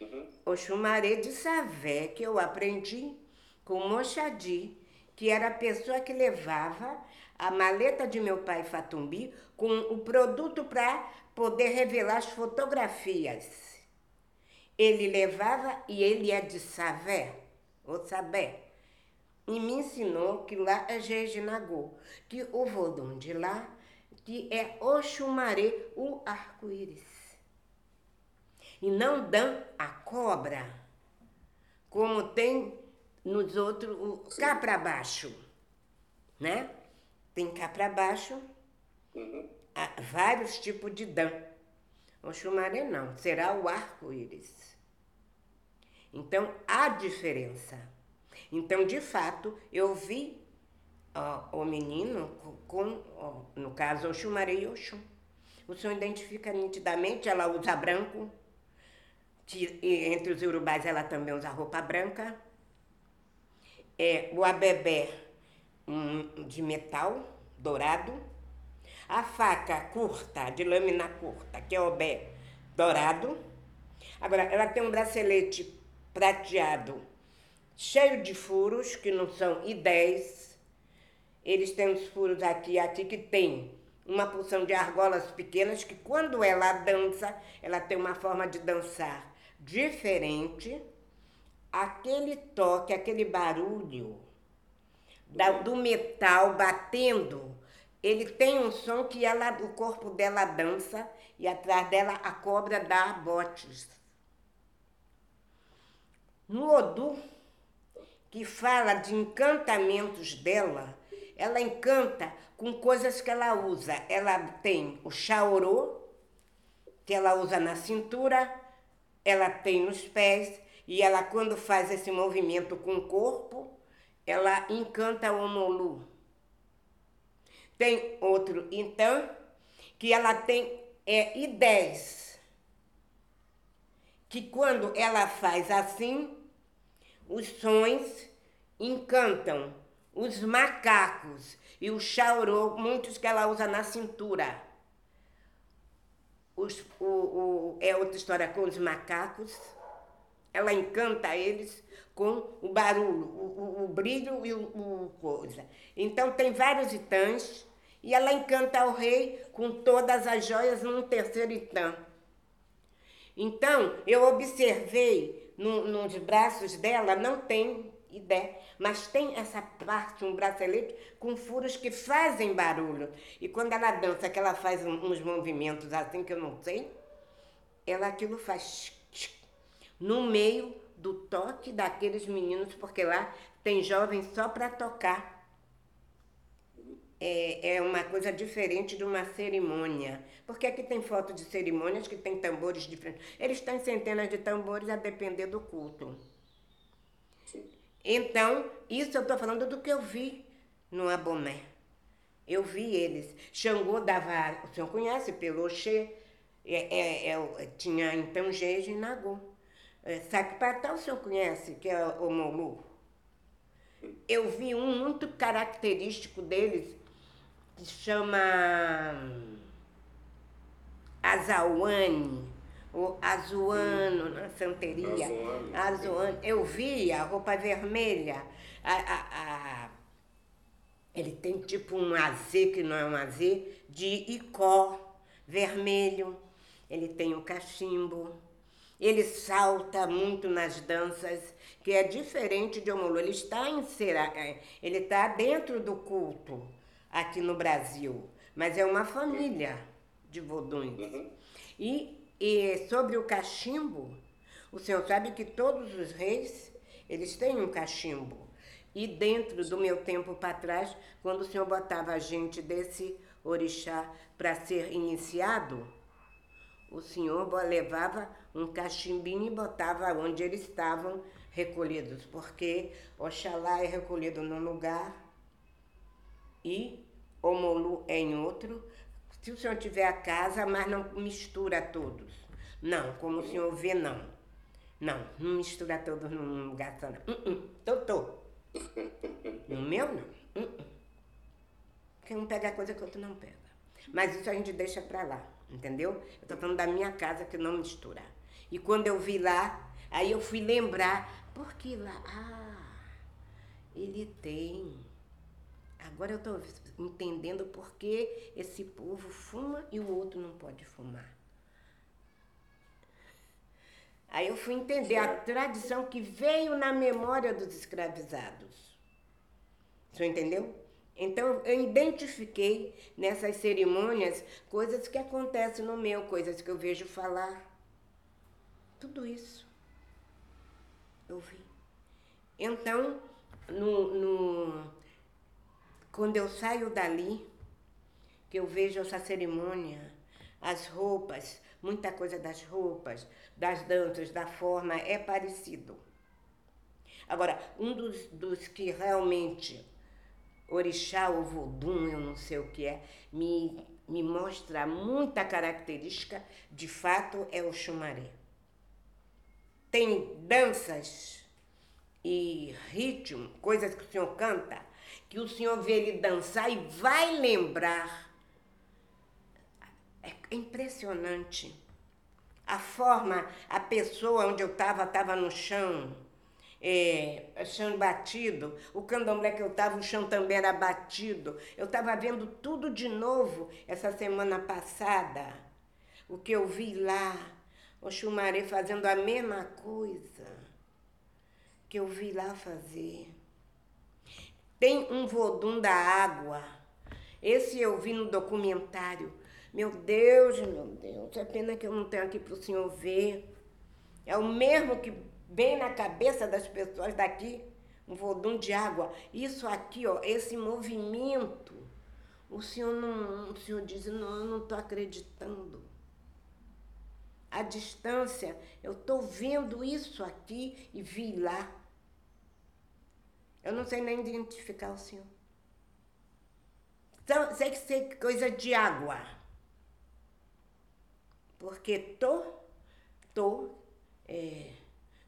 Uhum. O chumaré de Savé, que eu aprendi com o Mochadi, que era a pessoa que levava a maleta de meu pai Fatumbi com o produto para poder revelar as fotografias. Ele levava e ele é de Savé, ou Sabé, e me ensinou que lá é Jejinagô, que o vodum de lá, que é o chumaré, o arco-íris. E não dão a cobra, como tem nos outros, o cá para baixo, né? Tem cá para baixo, uhum. há vários tipos de dã. O chumaré não, será o arco-íris. Então, há diferença. Então, de fato, eu vi o menino com, no caso, o chumaré e o chum. O senhor identifica nitidamente, ela usa branco, entre os urubais ela também usa roupa branca, é o abebé um, de metal dourado, a faca curta, de lâmina curta, que é o bé dourado. Agora, ela tem um bracelete prateado cheio de furos, que não são I10. Eles têm os furos aqui aqui que tem uma porção de argolas pequenas que quando ela dança, ela tem uma forma de dançar diferente aquele toque, aquele barulho da, do metal batendo, ele tem um som que ela, o corpo dela dança e atrás dela a cobra dá botes. No Odu, que fala de encantamentos dela, ela encanta com coisas que ela usa. Ela tem o chaorô, que ela usa na cintura, ela tem nos pés, e ela, quando faz esse movimento com o corpo, ela encanta o Omolu. Tem outro, então, que ela tem é I10. Que quando ela faz assim, os sons encantam os macacos e o chaurô, muitos que ela usa na cintura. Os, o, o, é outra história com os macacos ela encanta eles com o barulho, o, o, brilho e o, o, coisa. Então tem vários itãs e ela encanta o rei com todas as joias num terceiro itã. Então eu observei no, nos braços dela, não tem ideia, mas tem essa parte, um bracelete com furos que fazem barulho. E quando ela dança, que ela faz uns movimentos assim que eu não sei, ela aquilo faz no meio do toque daqueles meninos, porque lá tem jovens só para tocar. É, é uma coisa diferente de uma cerimônia. Porque aqui tem foto de cerimônias que tem tambores diferentes. Eles têm centenas de tambores a depender do culto. Então, isso eu estou falando do que eu vi no Abomé. Eu vi eles. Xangô dava. O senhor conhece Peloche? É, é, é, tinha então Geje e Nagô. É, Saquipatá o senhor conhece, que é o Molu? Eu vi um muito característico deles, que chama Azauane, ou Azuano, na santeria. Azuano. Azuano. Eu vi a roupa vermelha. A, a, a, ele tem tipo um azê, que não é um azê, de icó, vermelho. Ele tem o cachimbo. Ele salta muito nas danças, que é diferente de Omolu. Ele está em é, ele está dentro do culto aqui no Brasil, mas é uma família de voduns. Uhum. E, e sobre o cachimbo, o senhor sabe que todos os reis, eles têm um cachimbo. E dentro do meu tempo para trás, quando o senhor botava a gente desse orixá para ser iniciado, o senhor levava um cachimbinho e botava onde eles estavam recolhidos, porque Oxalá é recolhido num lugar e Omolu é em outro. Se o senhor tiver a casa, mas não mistura todos. Não, como o senhor vê, não. Não, não mistura todos num lugar só, não. Uh -uh. Tô. No meu, não. Uh -uh. Porque um pega coisa que o outro não pega. Mas isso a gente deixa pra lá, entendeu? Eu tô falando da minha casa que não mistura. E quando eu vi lá, aí eu fui lembrar, por que lá? Ah, ele tem. Agora eu tô entendendo por que esse povo fuma e o outro não pode fumar. Aí eu fui entender a tradição que veio na memória dos escravizados. Você entendeu? Então eu identifiquei nessas cerimônias coisas que acontecem no meu, coisas que eu vejo falar. Tudo isso eu vi. Então, no, no, quando eu saio dali, que eu vejo essa cerimônia, as roupas, muita coisa das roupas, das danças, da forma, é parecido. Agora, um dos, dos que realmente, orixá ou vodum, eu não sei o que é, me, me mostra muita característica, de fato, é o chumaré. Tem danças e ritmo, coisas que o senhor canta, que o senhor vê ele dançar e vai lembrar. É impressionante a forma, a pessoa onde eu estava, estava no chão, é, chão batido, o candomblé que eu estava, o chão também era batido. Eu estava vendo tudo de novo essa semana passada, o que eu vi lá, o Xumaré fazendo a mesma coisa que eu vi lá fazer. Tem um vodum da água, esse eu vi no documentário meu Deus, meu Deus, é pena que eu não tenho aqui para o senhor ver. É o mesmo que vem na cabeça das pessoas daqui, um vodum de água. Isso aqui, ó, esse movimento, o senhor não, o senhor diz, não, eu não estou acreditando. A distância, eu estou vendo isso aqui e vi lá. Eu não sei nem identificar o senhor. Então, sei que sei coisa de água. Porque to, to, é,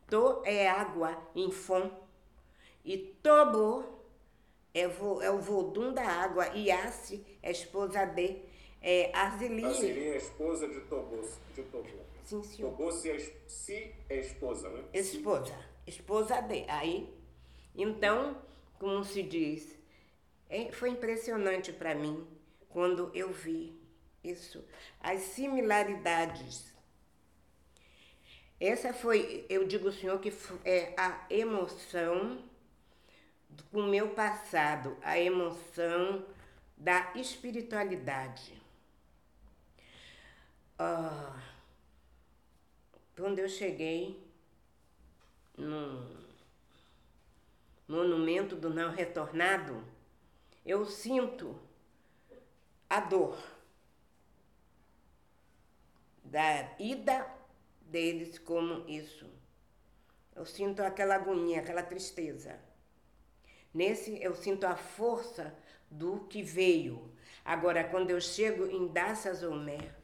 to é água em fom e tobo é, vo, é o vodum da água e Assi é esposa de é, Arzilie. Arzilie é esposa de Tobo. De. Sim, senhor. Tobo se é, se é esposa, né? Esposa. Esposa de. Aí, então, como se diz, é, foi impressionante para mim quando eu vi isso. As similaridades. Essa foi, eu digo, senhor, que é a emoção do meu passado, a emoção da espiritualidade. Ah, quando eu cheguei no monumento do não retornado, eu sinto a dor da ida deles como isso. Eu sinto aquela agonia, aquela tristeza. Nesse eu sinto a força do que veio. Agora, quando eu chego em Dassazomé,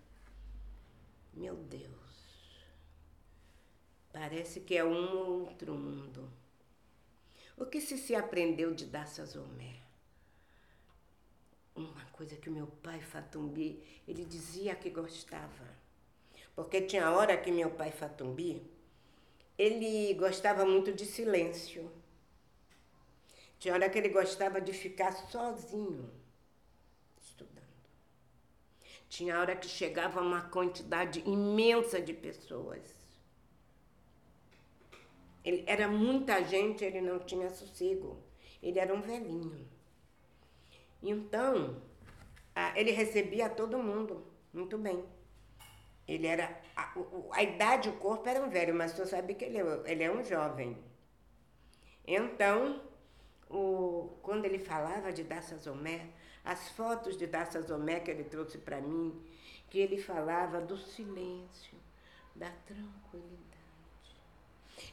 meu Deus, parece que é um outro mundo. O que se se aprendeu de Dassazomé? Uma coisa que o meu pai Fatumbi, ele dizia que gostava porque tinha hora que meu pai Fatumbi, ele gostava muito de silêncio. Tinha hora que ele gostava de ficar sozinho estudando. Tinha hora que chegava uma quantidade imensa de pessoas. Ele era muita gente, ele não tinha sossego. Ele era um velhinho. Então, ele recebia todo mundo muito bem. Ele era. A, a idade, o corpo era um velho, mas você sabe que ele, é, ele é um jovem. Então, o, quando ele falava de Daça Zomé, as fotos de Daça Zomé que ele trouxe para mim, que ele falava do silêncio, da tranquilidade.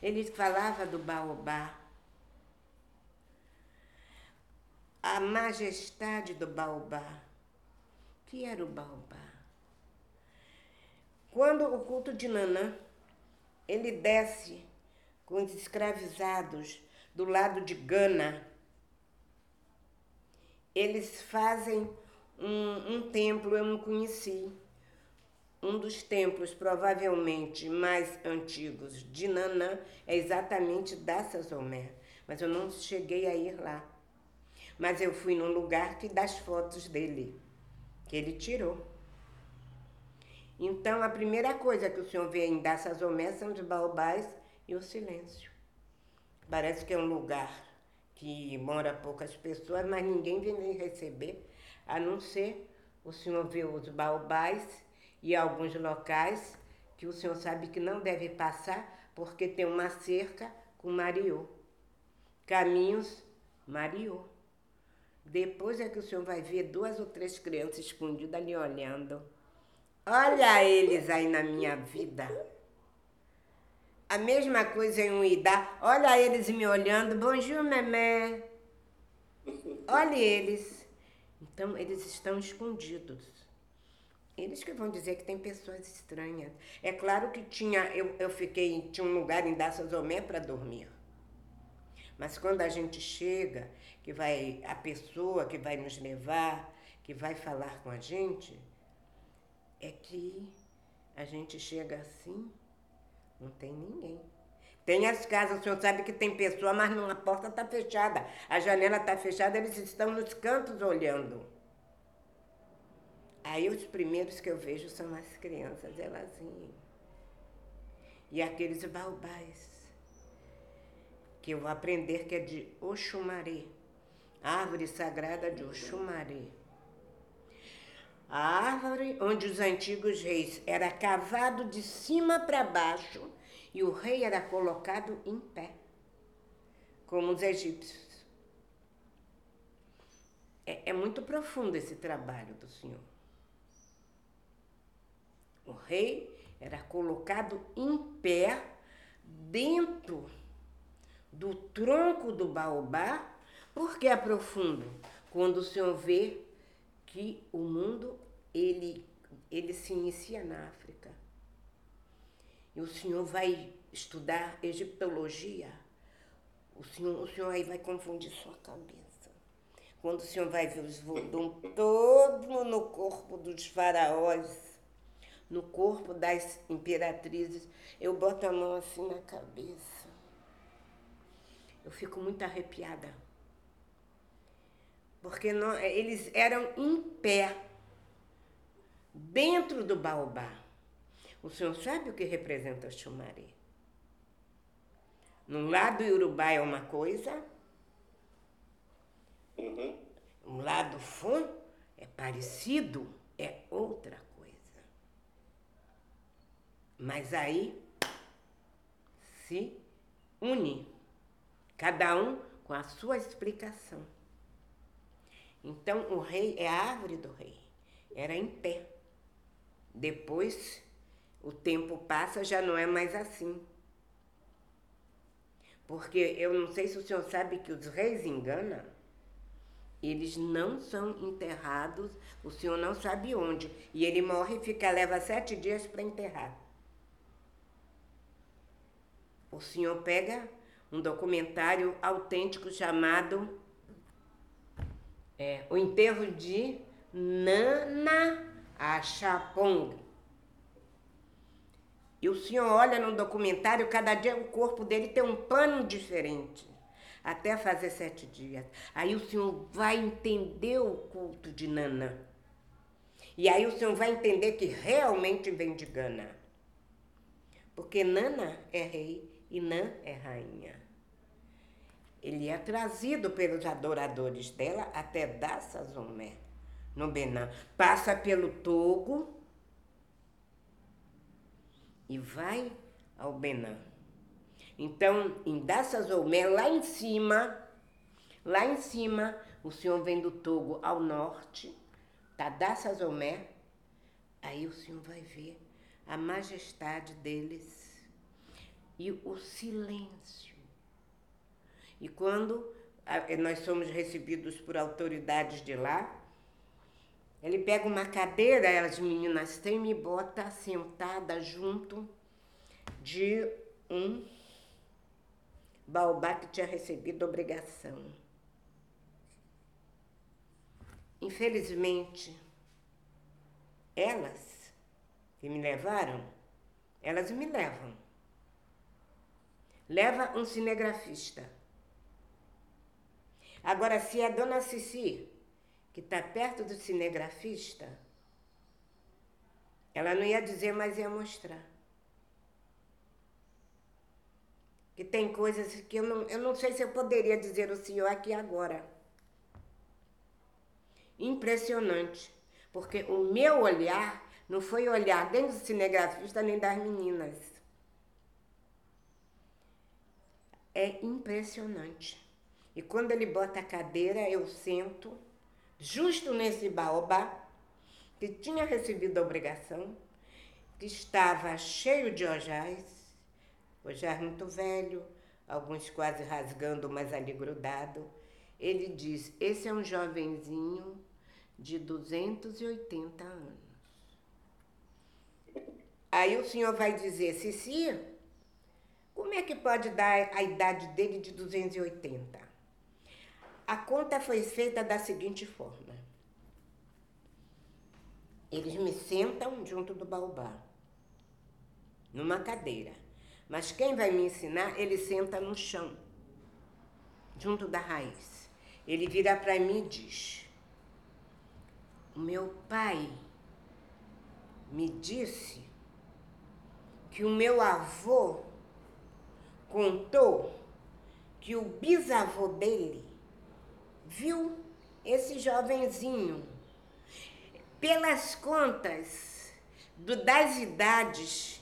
Ele falava do baobá, a majestade do baobá. O que era o baobá? quando o culto de Nanã, ele desce com os escravizados do lado de Gana, eles fazem um, um templo, eu não conheci, um dos templos provavelmente mais antigos de Nanã é exatamente da Sazomé, mas eu não cheguei a ir lá. Mas eu fui num lugar que das fotos dele, que ele tirou. Então, a primeira coisa que o senhor vê em Daçazomé são os baobás e o silêncio. Parece que é um lugar que mora poucas pessoas, mas ninguém vem receber, a não ser o senhor ver os baobás e alguns locais que o senhor sabe que não deve passar porque tem uma cerca com mariô. Caminhos mariô. Depois é que o senhor vai ver duas ou três crianças escondidas ali olhando. Olha eles aí na minha vida. A mesma coisa em um. Olha eles me olhando. Bonjour, memé. Olha eles. Então, eles estão escondidos. Eles que vão dizer que tem pessoas estranhas. É claro que tinha, eu, eu fiquei, tinha um lugar em Daçazomé para dormir. Mas quando a gente chega, que vai a pessoa que vai nos levar, que vai falar com a gente, é que a gente chega assim, não tem ninguém. Tem as casas, o senhor sabe que tem pessoa, mas não, a porta está fechada. A janela está fechada, eles estão nos cantos olhando. Aí os primeiros que eu vejo são as crianças, elas E aqueles baobás, que eu vou aprender que é de Oxumaré, árvore sagrada de Oxumaré. A árvore onde os antigos reis era cavado de cima para baixo e o rei era colocado em pé, como os egípcios. É, é muito profundo esse trabalho do Senhor. O rei era colocado em pé dentro do tronco do baobá, porque é profundo. Quando o Senhor vê que o mundo ele, ele se inicia na África. E o senhor vai estudar egiptologia. O senhor, o senhor aí vai confundir sua cabeça. Quando o senhor vai ver os vodum todo no corpo dos faraós, no corpo das imperatrizes, eu boto a mão assim na cabeça. Eu fico muito arrepiada porque não, eles eram em pé, dentro do baobá. O senhor sabe o que representa o chumaré? No lado Urubá é uma coisa, uhum. um lado fã é parecido, é outra. Mas aí se une, cada um com a sua explicação. Então o rei é a árvore do rei, era em pé. Depois o tempo passa, já não é mais assim. Porque eu não sei se o senhor sabe que os reis enganam, eles não são enterrados, o senhor não sabe onde. E ele morre e fica, leva sete dias para enterrar. O senhor pega um documentário autêntico chamado é, o enterro de Nana Achapong. E o senhor olha no documentário, cada dia o corpo dele tem um pano diferente. Até fazer sete dias. Aí o senhor vai entender o culto de Nana. E aí o senhor vai entender que realmente vem de Gana. Porque Nana é rei e Nã é rainha. Ele é trazido pelos adoradores dela até Dassazomé, no Benin. Passa pelo Togo e vai ao Benin. Então, em Dassazomé, lá em cima, lá em cima, o senhor vem do Togo ao norte, tá Dassazomé, aí o senhor vai ver a majestade deles e o silêncio e quando nós somos recebidos por autoridades de lá, Ele pega uma cadeira, as meninas têm, me bota sentada junto de um baobá que tinha recebido obrigação. Infelizmente, elas que me levaram, elas me levam. Leva um cinegrafista. Agora, se a dona Cici, que está perto do cinegrafista, ela não ia dizer, mas ia mostrar. Que tem coisas que eu não, eu não sei se eu poderia dizer o senhor aqui agora. Impressionante. Porque o meu olhar não foi olhar nem do cinegrafista nem das meninas. É impressionante. E quando ele bota a cadeira, eu sento justo nesse baobá, que tinha recebido a obrigação, que estava cheio de ojais, ojais muito velho, alguns quase rasgando, mas ali grudado. Ele diz: Esse é um jovenzinho de 280 anos. Aí o senhor vai dizer, Cici, como é que pode dar a idade dele de 280? A conta foi feita da seguinte forma. Eles me sentam junto do baobá, numa cadeira. Mas quem vai me ensinar, ele senta no chão, junto da raiz. Ele vira para mim e diz: o meu pai me disse que o meu avô contou que o bisavô dele viu esse jovenzinho. Pelas contas do, das idades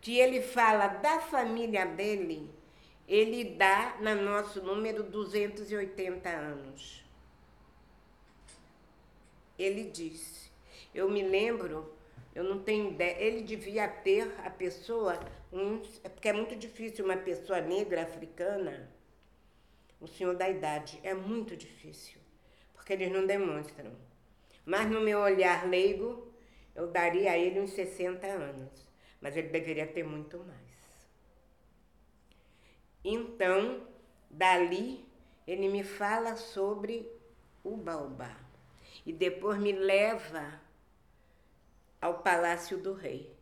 que ele fala da família dele, ele dá no nosso número 280 anos ele disse. Eu me lembro, eu não tenho ideia, ele devia ter a pessoa, um, é porque é muito difícil uma pessoa negra africana, o senhor da idade, é muito difícil, porque eles não demonstram. Mas no meu olhar leigo, eu daria a ele uns 60 anos, mas ele deveria ter muito mais. Então, dali, ele me fala sobre o baobá e depois me leva ao palácio do rei.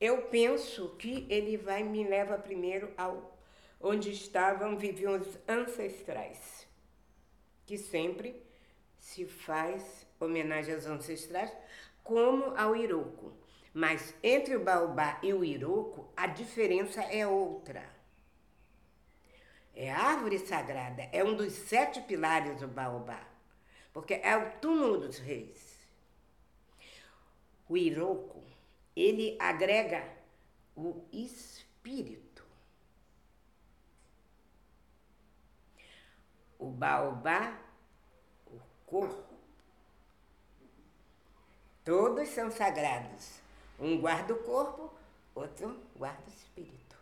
Eu penso que ele vai me leva primeiro ao onde estavam viviam os ancestrais, que sempre se faz homenagem aos ancestrais, como ao Iroco. Mas entre o baobá e o Iroco, a diferença é outra. É árvore sagrada, é um dos sete pilares do baobá porque é o túmulo dos reis. O Iroko, ele agrega o espírito. O baobá, o corpo. Todos são sagrados. Um guarda o corpo, outro guarda o espírito.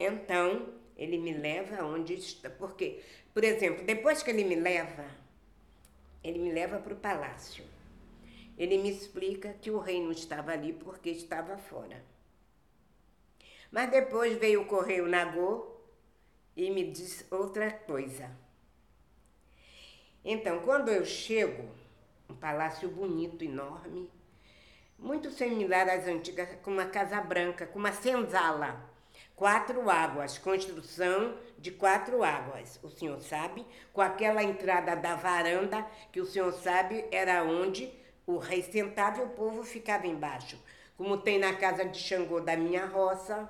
Então, ele me leva onde está. Porque, por exemplo, depois que ele me leva, ele me leva para o palácio. Ele me explica que o rei não estava ali porque estava fora. Mas depois veio o correio Nagô e me diz outra coisa. Então, quando eu chego, um palácio bonito, enorme, muito similar às antigas, com uma casa branca, com uma senzala quatro águas, construção de quatro águas. O senhor sabe, com aquela entrada da varanda, que o senhor sabe era onde o rei sentava e o povo ficava embaixo. Como tem na casa de Xangô da minha roça,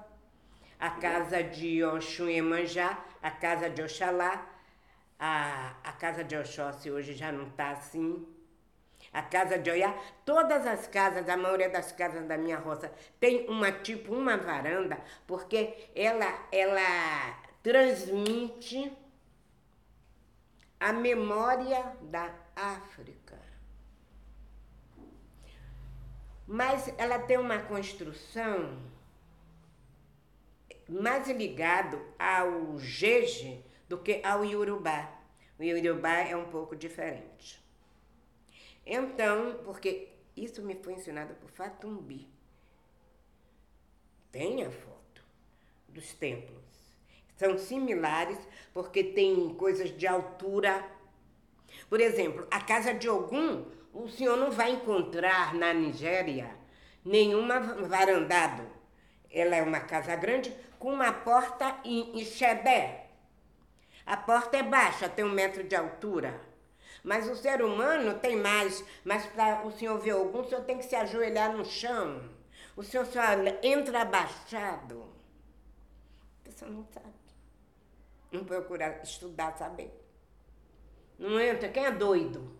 a casa de Oxum Emanjá, a casa de Oxalá, a, a casa de Oxóssi hoje já não está assim a casa de Oiá, todas as casas, a maioria das casas da minha roça tem uma tipo uma varanda, porque ela ela transmite a memória da África. Mas ela tem uma construção mais ligado ao jeje do que ao iorubá. O iorubá é um pouco diferente. Então, porque isso me foi ensinado por Fatumbi. Tem a foto dos templos. São similares porque tem coisas de altura. Por exemplo, a casa de Ogum, o senhor não vai encontrar na Nigéria nenhuma varandado. Ela é uma casa grande com uma porta em xedé. A porta é baixa, tem um metro de altura. Mas o ser humano tem mais. Mas para o senhor ver algum, o senhor tem que se ajoelhar no chão. O senhor só entra abaixado. A pessoa não sabe. Não procura estudar, saber. Não entra. Quem é doido?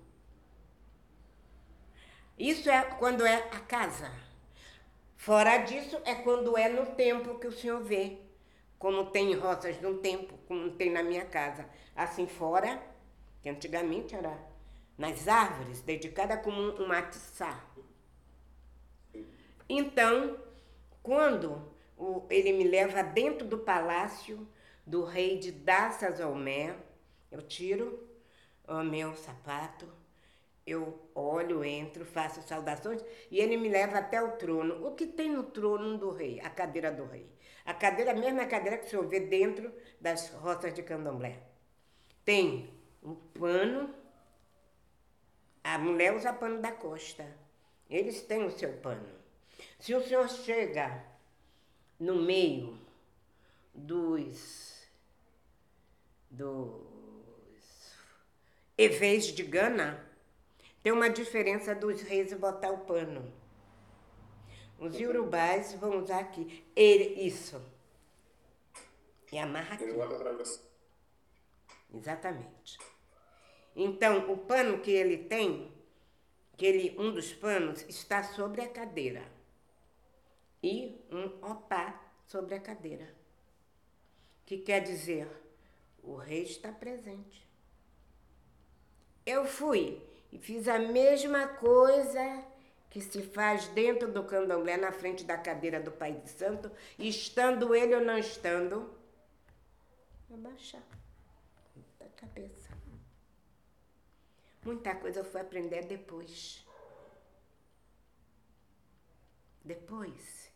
Isso é quando é a casa. Fora disso, é quando é no tempo que o senhor vê. Como tem roças no tempo, como tem na minha casa. Assim fora, que antigamente era nas árvores, dedicada como um matiçá. Então, quando o, ele me leva dentro do palácio do rei de Dassazomé, eu tiro o meu sapato, eu olho, entro, faço saudações e ele me leva até o trono. O que tem no trono do rei? A cadeira do rei. A cadeira, a mesma cadeira que o senhor vê dentro das roças de candomblé. Tem um pano. A mulher usa pano da costa. Eles têm o seu pano. Se o senhor chega no meio dos, dos evês de Gana, tem uma diferença dos reis botar o pano. Os iorubás vão usar aqui. Ele, isso. E amarra aqui. Exatamente. Então, o pano que ele tem, que ele, um dos panos, está sobre a cadeira. E um opá sobre a cadeira. Que quer dizer, o rei está presente. Eu fui e fiz a mesma coisa que se faz dentro do candomblé, na frente da cadeira do Pai de Santo, estando ele ou não estando, abaixar da cabeça. Muita coisa eu fui aprender depois. Depois.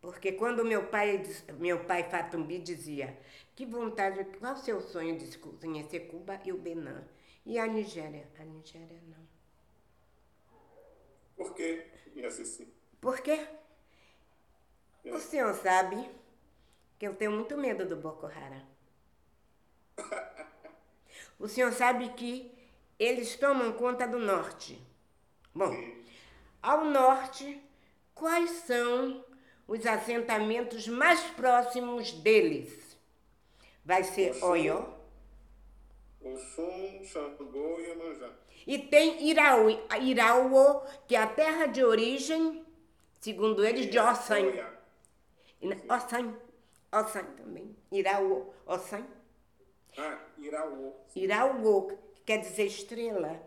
Porque quando meu pai, meu pai Fatumbi dizia que vontade, qual o seu sonho de conhecer Cuba e o Benin? E a Nigéria? A Nigéria não. Por Ceci? Por quê? É. O senhor sabe que eu tenho muito medo do Boko Haram. [LAUGHS] o senhor sabe que eles tomam conta do norte. Bom, ao norte, quais são os assentamentos mais próximos deles? Vai ser Oió. Oxum, Xangô e Iemanjá. E tem Irauô, Irauô, que é a terra de origem, segundo eles, de Ossan. Ossan. Ossan também. Irauô. Ossan. Ah, Irauô. Irauô quer dizer estrela.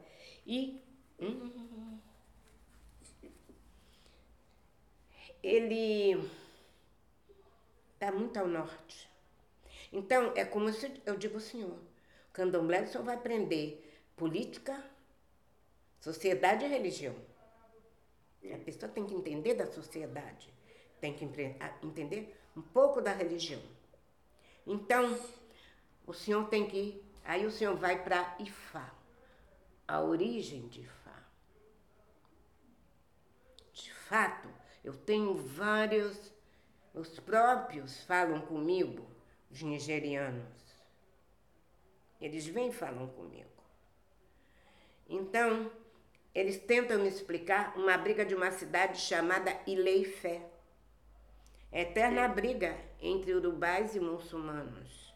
E hum, ele está muito ao norte. Então, é como se eu digo ao senhor, candomblé senhor vai aprender política, sociedade e religião. A pessoa tem que entender da sociedade, tem que entender um pouco da religião. Então, o senhor tem que Aí o senhor vai para Ifá, a origem de Ifá. De fato, eu tenho vários, os próprios falam comigo, os nigerianos. Eles vêm e falam comigo. Então, eles tentam me explicar uma briga de uma cidade chamada Ileifé. Eterna briga entre urubais e muçulmanos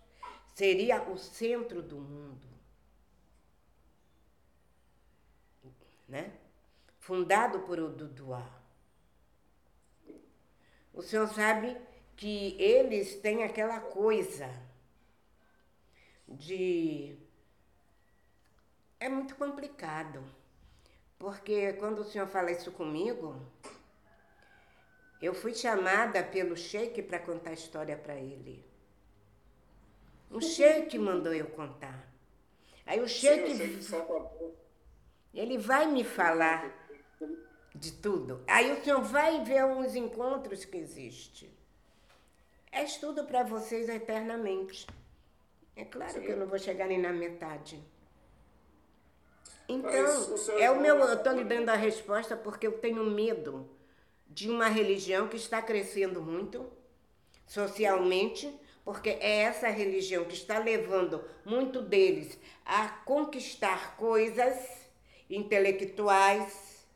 seria o centro do mundo. Né? Fundado por Oduduá. O senhor sabe que eles têm aquela coisa de. É muito complicado, porque quando o senhor fala isso comigo, eu fui chamada pelo Sheik para contar a história para ele. O Sheik mandou eu contar. Aí o Sheik. Sim, Ele vai me falar de tudo. Aí o senhor vai ver uns encontros que existem. É estudo para vocês eternamente. É claro Sim. que eu não vou chegar nem na metade. Então, o é o meu. Eu estou lhe dando a resposta porque eu tenho medo de uma religião que está crescendo muito socialmente, porque é essa religião que está levando muito deles a conquistar coisas intelectuais,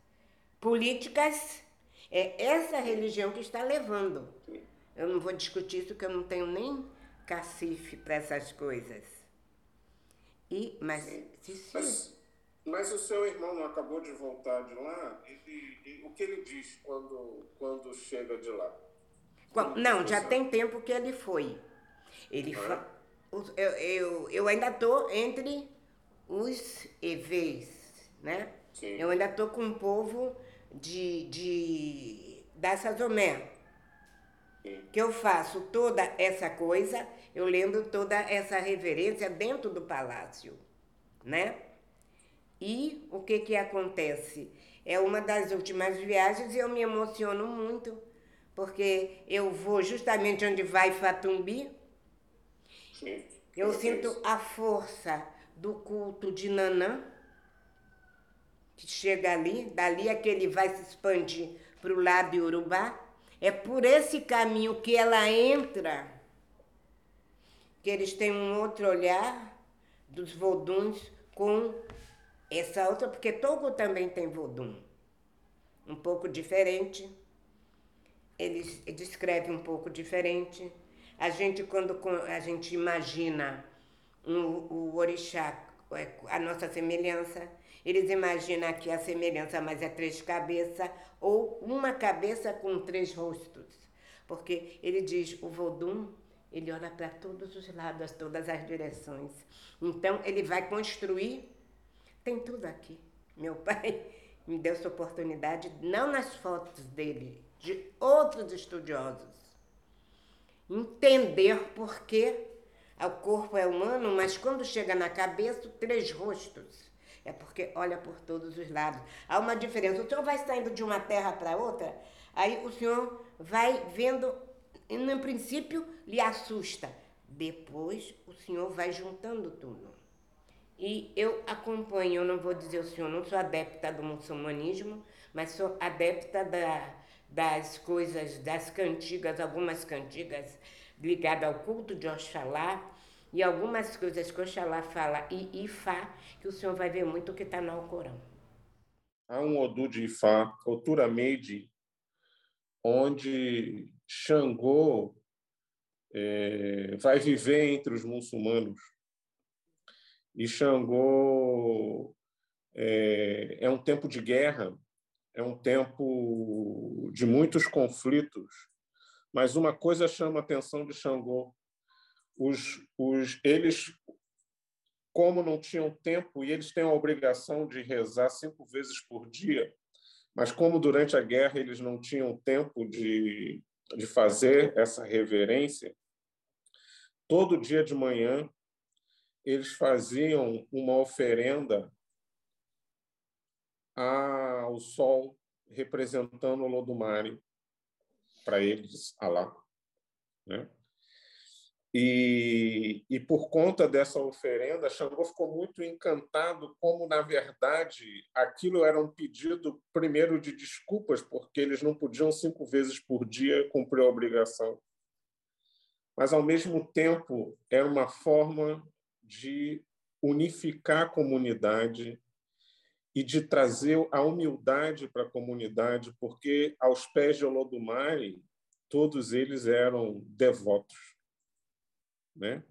políticas. É essa religião que está levando. Eu não vou discutir isso, porque eu não tenho nem cacife para essas coisas. E, mas, mas, mas, o seu irmão não acabou de voltar de lá? Ele, ele, o que ele diz quando, quando chega de lá? não, já tem tempo que ele foi. Ele ah. eu, eu, eu ainda estou entre os EVs, né? Sim. Eu ainda estou com o povo de, de, da Sazomé. Que eu faço toda essa coisa, eu lendo toda essa reverência dentro do palácio, né? E o que que acontece? É uma das últimas viagens e eu me emociono muito, porque eu vou justamente onde vai Fatumbi. Sim. Eu sinto a força do culto de Nanã, que chega ali, dali é que ele vai se expandir para o lado de Urubá. É por esse caminho que ela entra, que eles têm um outro olhar dos voduns com essa outra, porque Togo também tem vodum. Um pouco diferente. Eles descrevem um pouco diferente. A gente, quando a gente imagina um, o orixá, a nossa semelhança, eles imaginam que a semelhança mais é três cabeças ou uma cabeça com três rostos. Porque ele diz, o Vodum, ele olha para todos os lados, todas as direções. Então, ele vai construir, tem tudo aqui. Meu pai [LAUGHS] me deu essa oportunidade, não nas fotos dele, de outros estudiosos, entender por que o corpo é humano, mas quando chega na cabeça, três rostos. É porque olha por todos os lados. Há uma diferença. O senhor vai saindo de uma terra para outra, aí o senhor vai vendo, no princípio lhe assusta. Depois o senhor vai juntando tudo. E eu acompanho, eu não vou dizer o senhor, não sou adepta do muçulmanismo, mas sou adepta da, das coisas, das cantigas, algumas cantigas ligadas ao culto de Oxalá, e algumas coisas que Oxalá fala e Ifá, que o senhor vai ver muito o que está no Alcorão. Há um Odu de Ifá, Otura Meide, onde Xangô é, vai viver entre os muçulmanos. E Xangô é, é um tempo de guerra, é um tempo de muitos conflitos, mas uma coisa chama a atenção de Xangô, os, os, eles, como não tinham tempo, e eles têm a obrigação de rezar cinco vezes por dia, mas como durante a guerra eles não tinham tempo de, de fazer essa reverência, todo dia de manhã eles faziam uma oferenda ao sol, representando o Lodumare para eles, Alá. Né? E, e por conta dessa oferenda, Xangô ficou muito encantado, como, na verdade, aquilo era um pedido, primeiro, de desculpas, porque eles não podiam cinco vezes por dia cumprir a obrigação. Mas, ao mesmo tempo, era uma forma de unificar a comunidade e de trazer a humildade para a comunidade, porque, aos pés de Olodumare, todos eles eram devotos né?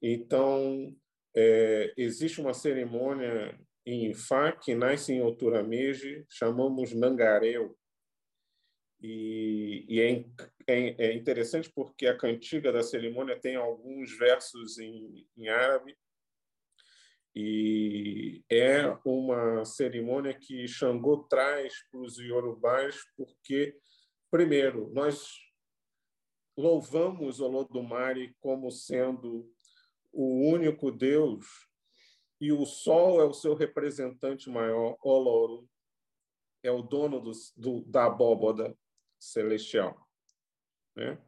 Então, é, existe uma cerimônia em Ifá que nasce em Oturameji, chamamos Nangareu. E, e é, é, é, interessante porque a cantiga da cerimônia tem alguns versos em, em árabe, e é uma cerimônia que Xangô traz para os iorubás, porque, primeiro, nós louvamos Olodumare como sendo o único Deus e o Sol é o seu representante maior, Olorum, é o dono do, do, da abóboda celestial. Né?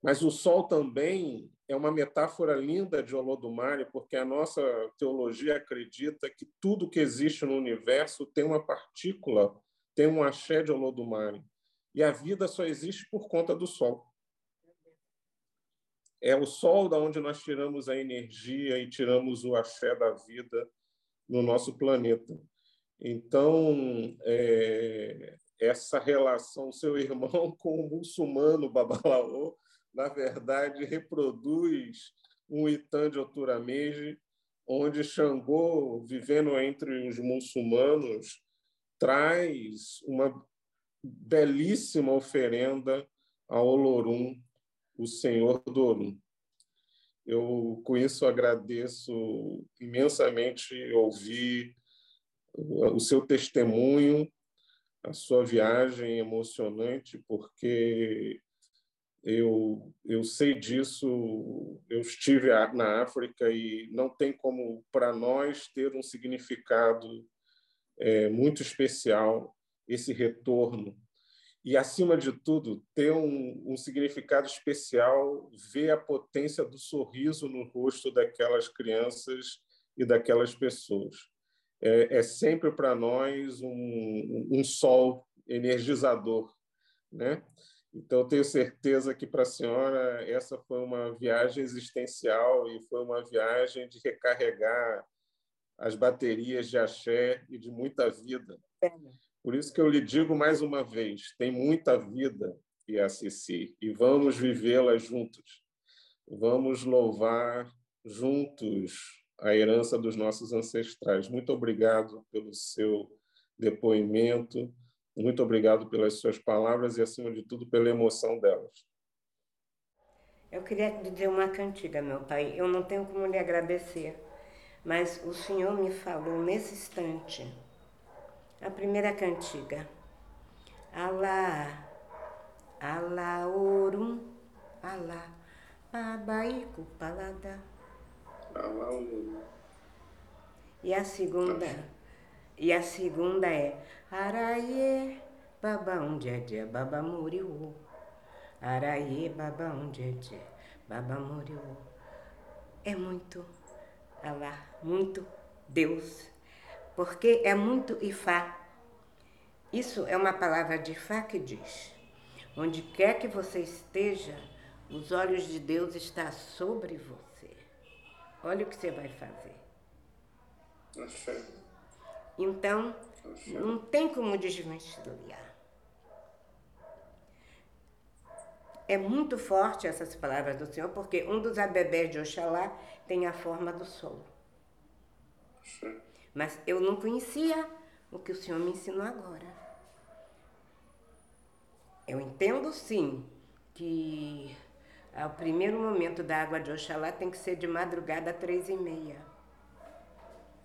Mas o Sol também é uma metáfora linda de Olodumare, porque a nossa teologia acredita que tudo que existe no universo tem uma partícula, tem um axé de Olodumare. E a vida só existe por conta do Sol. É o Sol da onde nós tiramos a energia e tiramos o axé da vida no nosso planeta. Então, é, essa relação, seu irmão [LAUGHS] com o muçulmano Babalaô, na verdade, reproduz um Itã de Oturameji, onde Xangô, vivendo entre os muçulmanos, traz uma belíssima oferenda a Olorum, o Senhor do Orum. Eu, com isso, agradeço imensamente ouvir o seu testemunho, a sua viagem emocionante, porque eu, eu sei disso, eu estive na África e não tem como, para nós, ter um significado é, muito especial esse retorno. E, acima de tudo, ter um, um significado especial ver a potência do sorriso no rosto daquelas crianças e daquelas pessoas é, é sempre para nós um, um sol energizador, né? Então, tenho certeza que para a senhora essa foi uma viagem existencial e foi uma viagem de recarregar as baterias de axé e de muita vida. Por isso que eu lhe digo mais uma vez: tem muita vida e assistir, e vamos vivê-la juntos. Vamos louvar juntos a herança dos nossos ancestrais. Muito obrigado pelo seu depoimento, muito obrigado pelas suas palavras e, acima de tudo, pela emoção delas. Eu queria dizer uma cantiga, meu pai. Eu não tenho como lhe agradecer, mas o Senhor me falou nesse instante. A primeira cantiga. Alá, Alá Orum, Alá, Babaico Palada. E a segunda, e a segunda é Araie babão dia baba muriu. Araie babão dia baba muriu. É muito Alá, muito Deus, porque é muito Ifá. Isso é uma palavra de Ifá que diz: onde quer que você esteja, os olhos de Deus estão sobre você. Olha o que você vai fazer. Então, não tem como desvencilhar. É muito forte essas palavras do Senhor, porque um dos abebés de Oxalá tem a forma do sol. Mas eu não conhecia o que o Senhor me ensinou agora. Eu entendo sim que o primeiro momento da água de Oxalá tem que ser de madrugada às três e meia.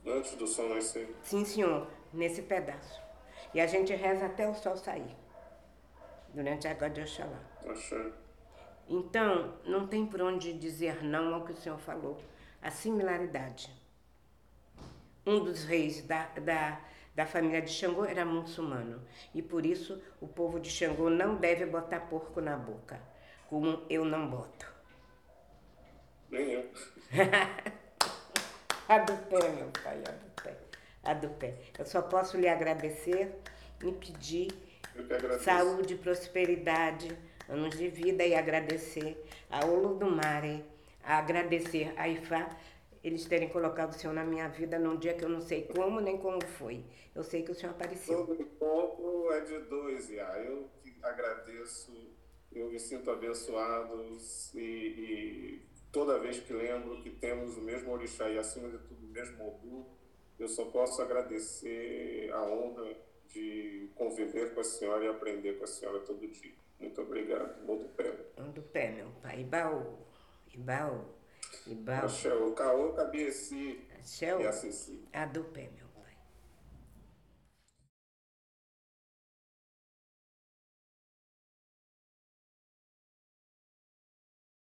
Antes do sol nascer? Sim, senhor, nesse pedaço. E a gente reza até o sol sair. Durante a água de Oxalá. Então, não tem por onde dizer não ao que o senhor falou. A similaridade. Um dos reis da, da, da família de Xangô era muçulmano. E por isso o povo de Xangô não deve botar porco na boca como eu não boto. Nem eu. [LAUGHS] [LAUGHS] a do pé, meu pai, a do pé. A do pé. Eu só posso lhe agradecer e pedir saúde, prosperidade, anos de vida e agradecer a Olo do Mare, agradecer a Ifá, eles terem colocado o Senhor na minha vida num dia que eu não sei como nem como foi. Eu sei que o Senhor apareceu. Todo encontro é de dois, Iá. Eu agradeço eu me sinto abençoado e, e, toda vez que lembro que temos o mesmo orixá e acima de tudo o mesmo Odu, eu só posso agradecer a honra de conviver com a senhora e aprender com a senhora todo dia. Muito obrigado. Mão do pé. Mão do pé, meu pai. Ibaú. Ibaú. Ibaú. Axé, o caô, cabieci Axé, e assissi. A do pé, meu